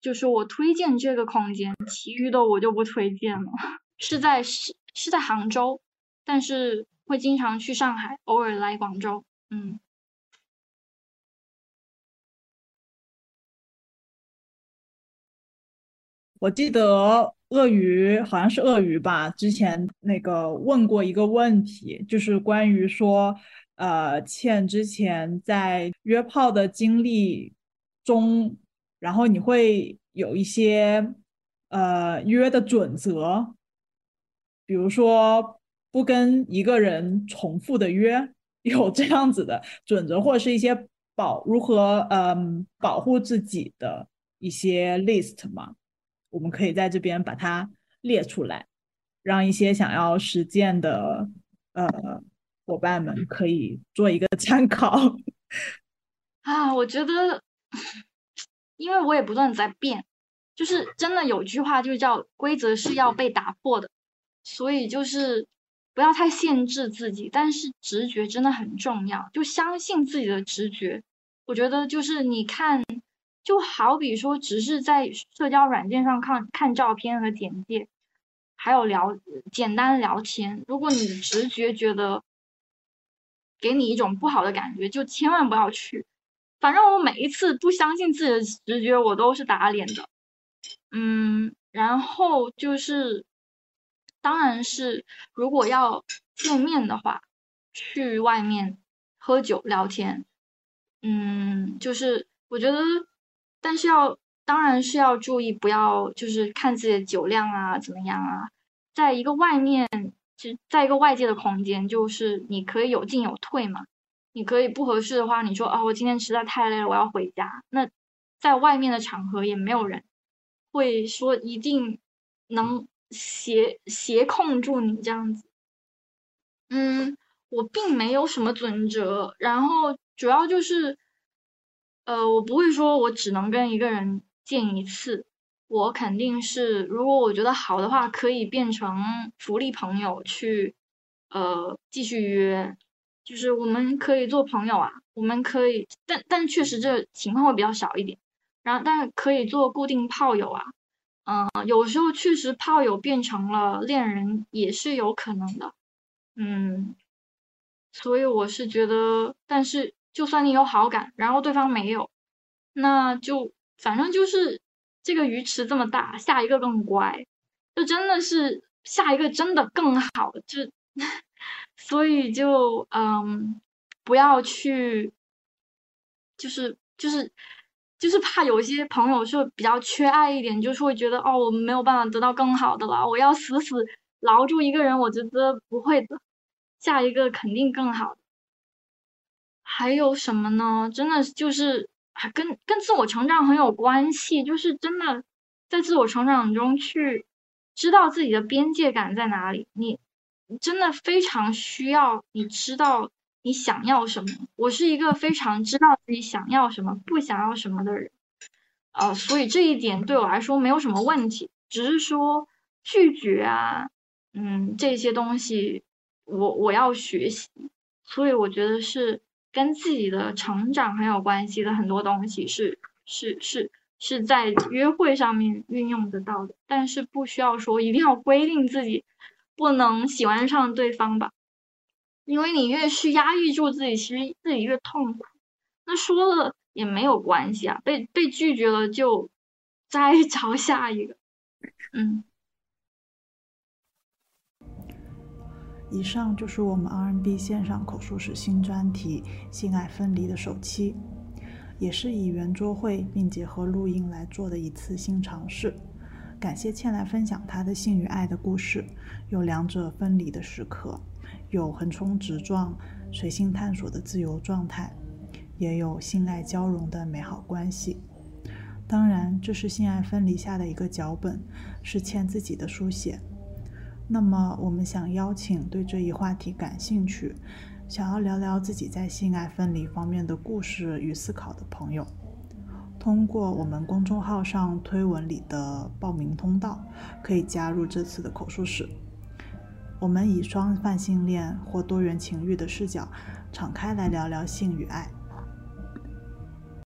就是我推荐这个空间，其余的我就不推荐了。是在是是在杭州，但是会经常去上海，偶尔来广州，嗯。我记得鳄鱼好像是鳄鱼吧，之前那个问过一个问题，就是关于说，呃，倩之前在约炮的经历中，然后你会有一些呃约的准则，比如说不跟一个人重复的约，有这样子的准则，或者是一些保如何嗯保护自己的一些 list 吗？我们可以在这边把它列出来，让一些想要实践的呃伙伴们可以做一个参考。啊，我觉得，因为我也不断在变，就是真的有句话就叫“规则是要被打破的”，所以就是不要太限制自己，但是直觉真的很重要，就相信自己的直觉。我觉得就是你看。就好比说，只是在社交软件上看看照片和简介，还有聊简单聊天。如果你直觉觉得给你一种不好的感觉，就千万不要去。反正我每一次不相信自己的直觉，我都是打脸的。嗯，然后就是，当然是如果要见面的话，去外面喝酒聊天。嗯，就是我觉得。但是要，当然是要注意，不要就是看自己的酒量啊，怎么样啊？在一个外面，就在一个外界的空间，就是你可以有进有退嘛。你可以不合适的话，你说啊，我今天实在太累了，我要回家。那在外面的场合也没有人会说一定能协协控住你这样子。嗯，我并没有什么准则，然后主要就是。呃，我不会说，我只能跟一个人见一次，我肯定是如果我觉得好的话，可以变成福利朋友去，呃，继续约，就是我们可以做朋友啊，我们可以，但但确实这情况会比较少一点，然后但可以做固定炮友啊，嗯，有时候确实炮友变成了恋人也是有可能的，嗯，所以我是觉得，但是就算你有好感，然后对方没有，那就反正就是这个鱼池这么大，下一个更乖，就真的是下一个真的更好，就 所以就嗯，不要去，就是就是就是怕有些朋友是比较缺爱一点，就是会觉得哦，我们没有办法得到更好的了，我要死死牢住一个人，我觉得不会的，下一个肯定更好。还有什么呢？真的就是还跟跟自我成长很有关系，就是真的在自我成长中去知道自己的边界感在哪里，你真的非常需要你知道你想要什么。我是一个非常知道自己想要什么、不想要什么的人，呃，所以这一点对我来说没有什么问题，只是说拒绝啊，嗯，这些东西我我要学习，所以我觉得是。跟自己的成长很有关系的很多东西是是是是在约会上面运用得到的，但是不需要说一定要规定自己不能喜欢上对方吧，因为你越是压抑住自己，其实自己越痛苦。那说了也没有关系啊，被被拒绝了就再找下一个，嗯。以上就是我们 RNB 线上口述史新专题《性爱分离》的首期，也是以圆桌会并结合录音来做的一次新尝试。感谢倩来分享她的性与爱的故事，有两者分离的时刻，有横冲直撞、随性探索的自由状态，也有性爱交融的美好关系。当然，这是性爱分离下的一个脚本，是欠自己的书写。那么，我们想邀请对这一话题感兴趣、想要聊聊自己在性爱分离方面的故事与思考的朋友，通过我们公众号上推文里的报名通道，可以加入这次的口述史。我们以双泛性恋或多元情欲的视角，敞开来聊聊性与爱。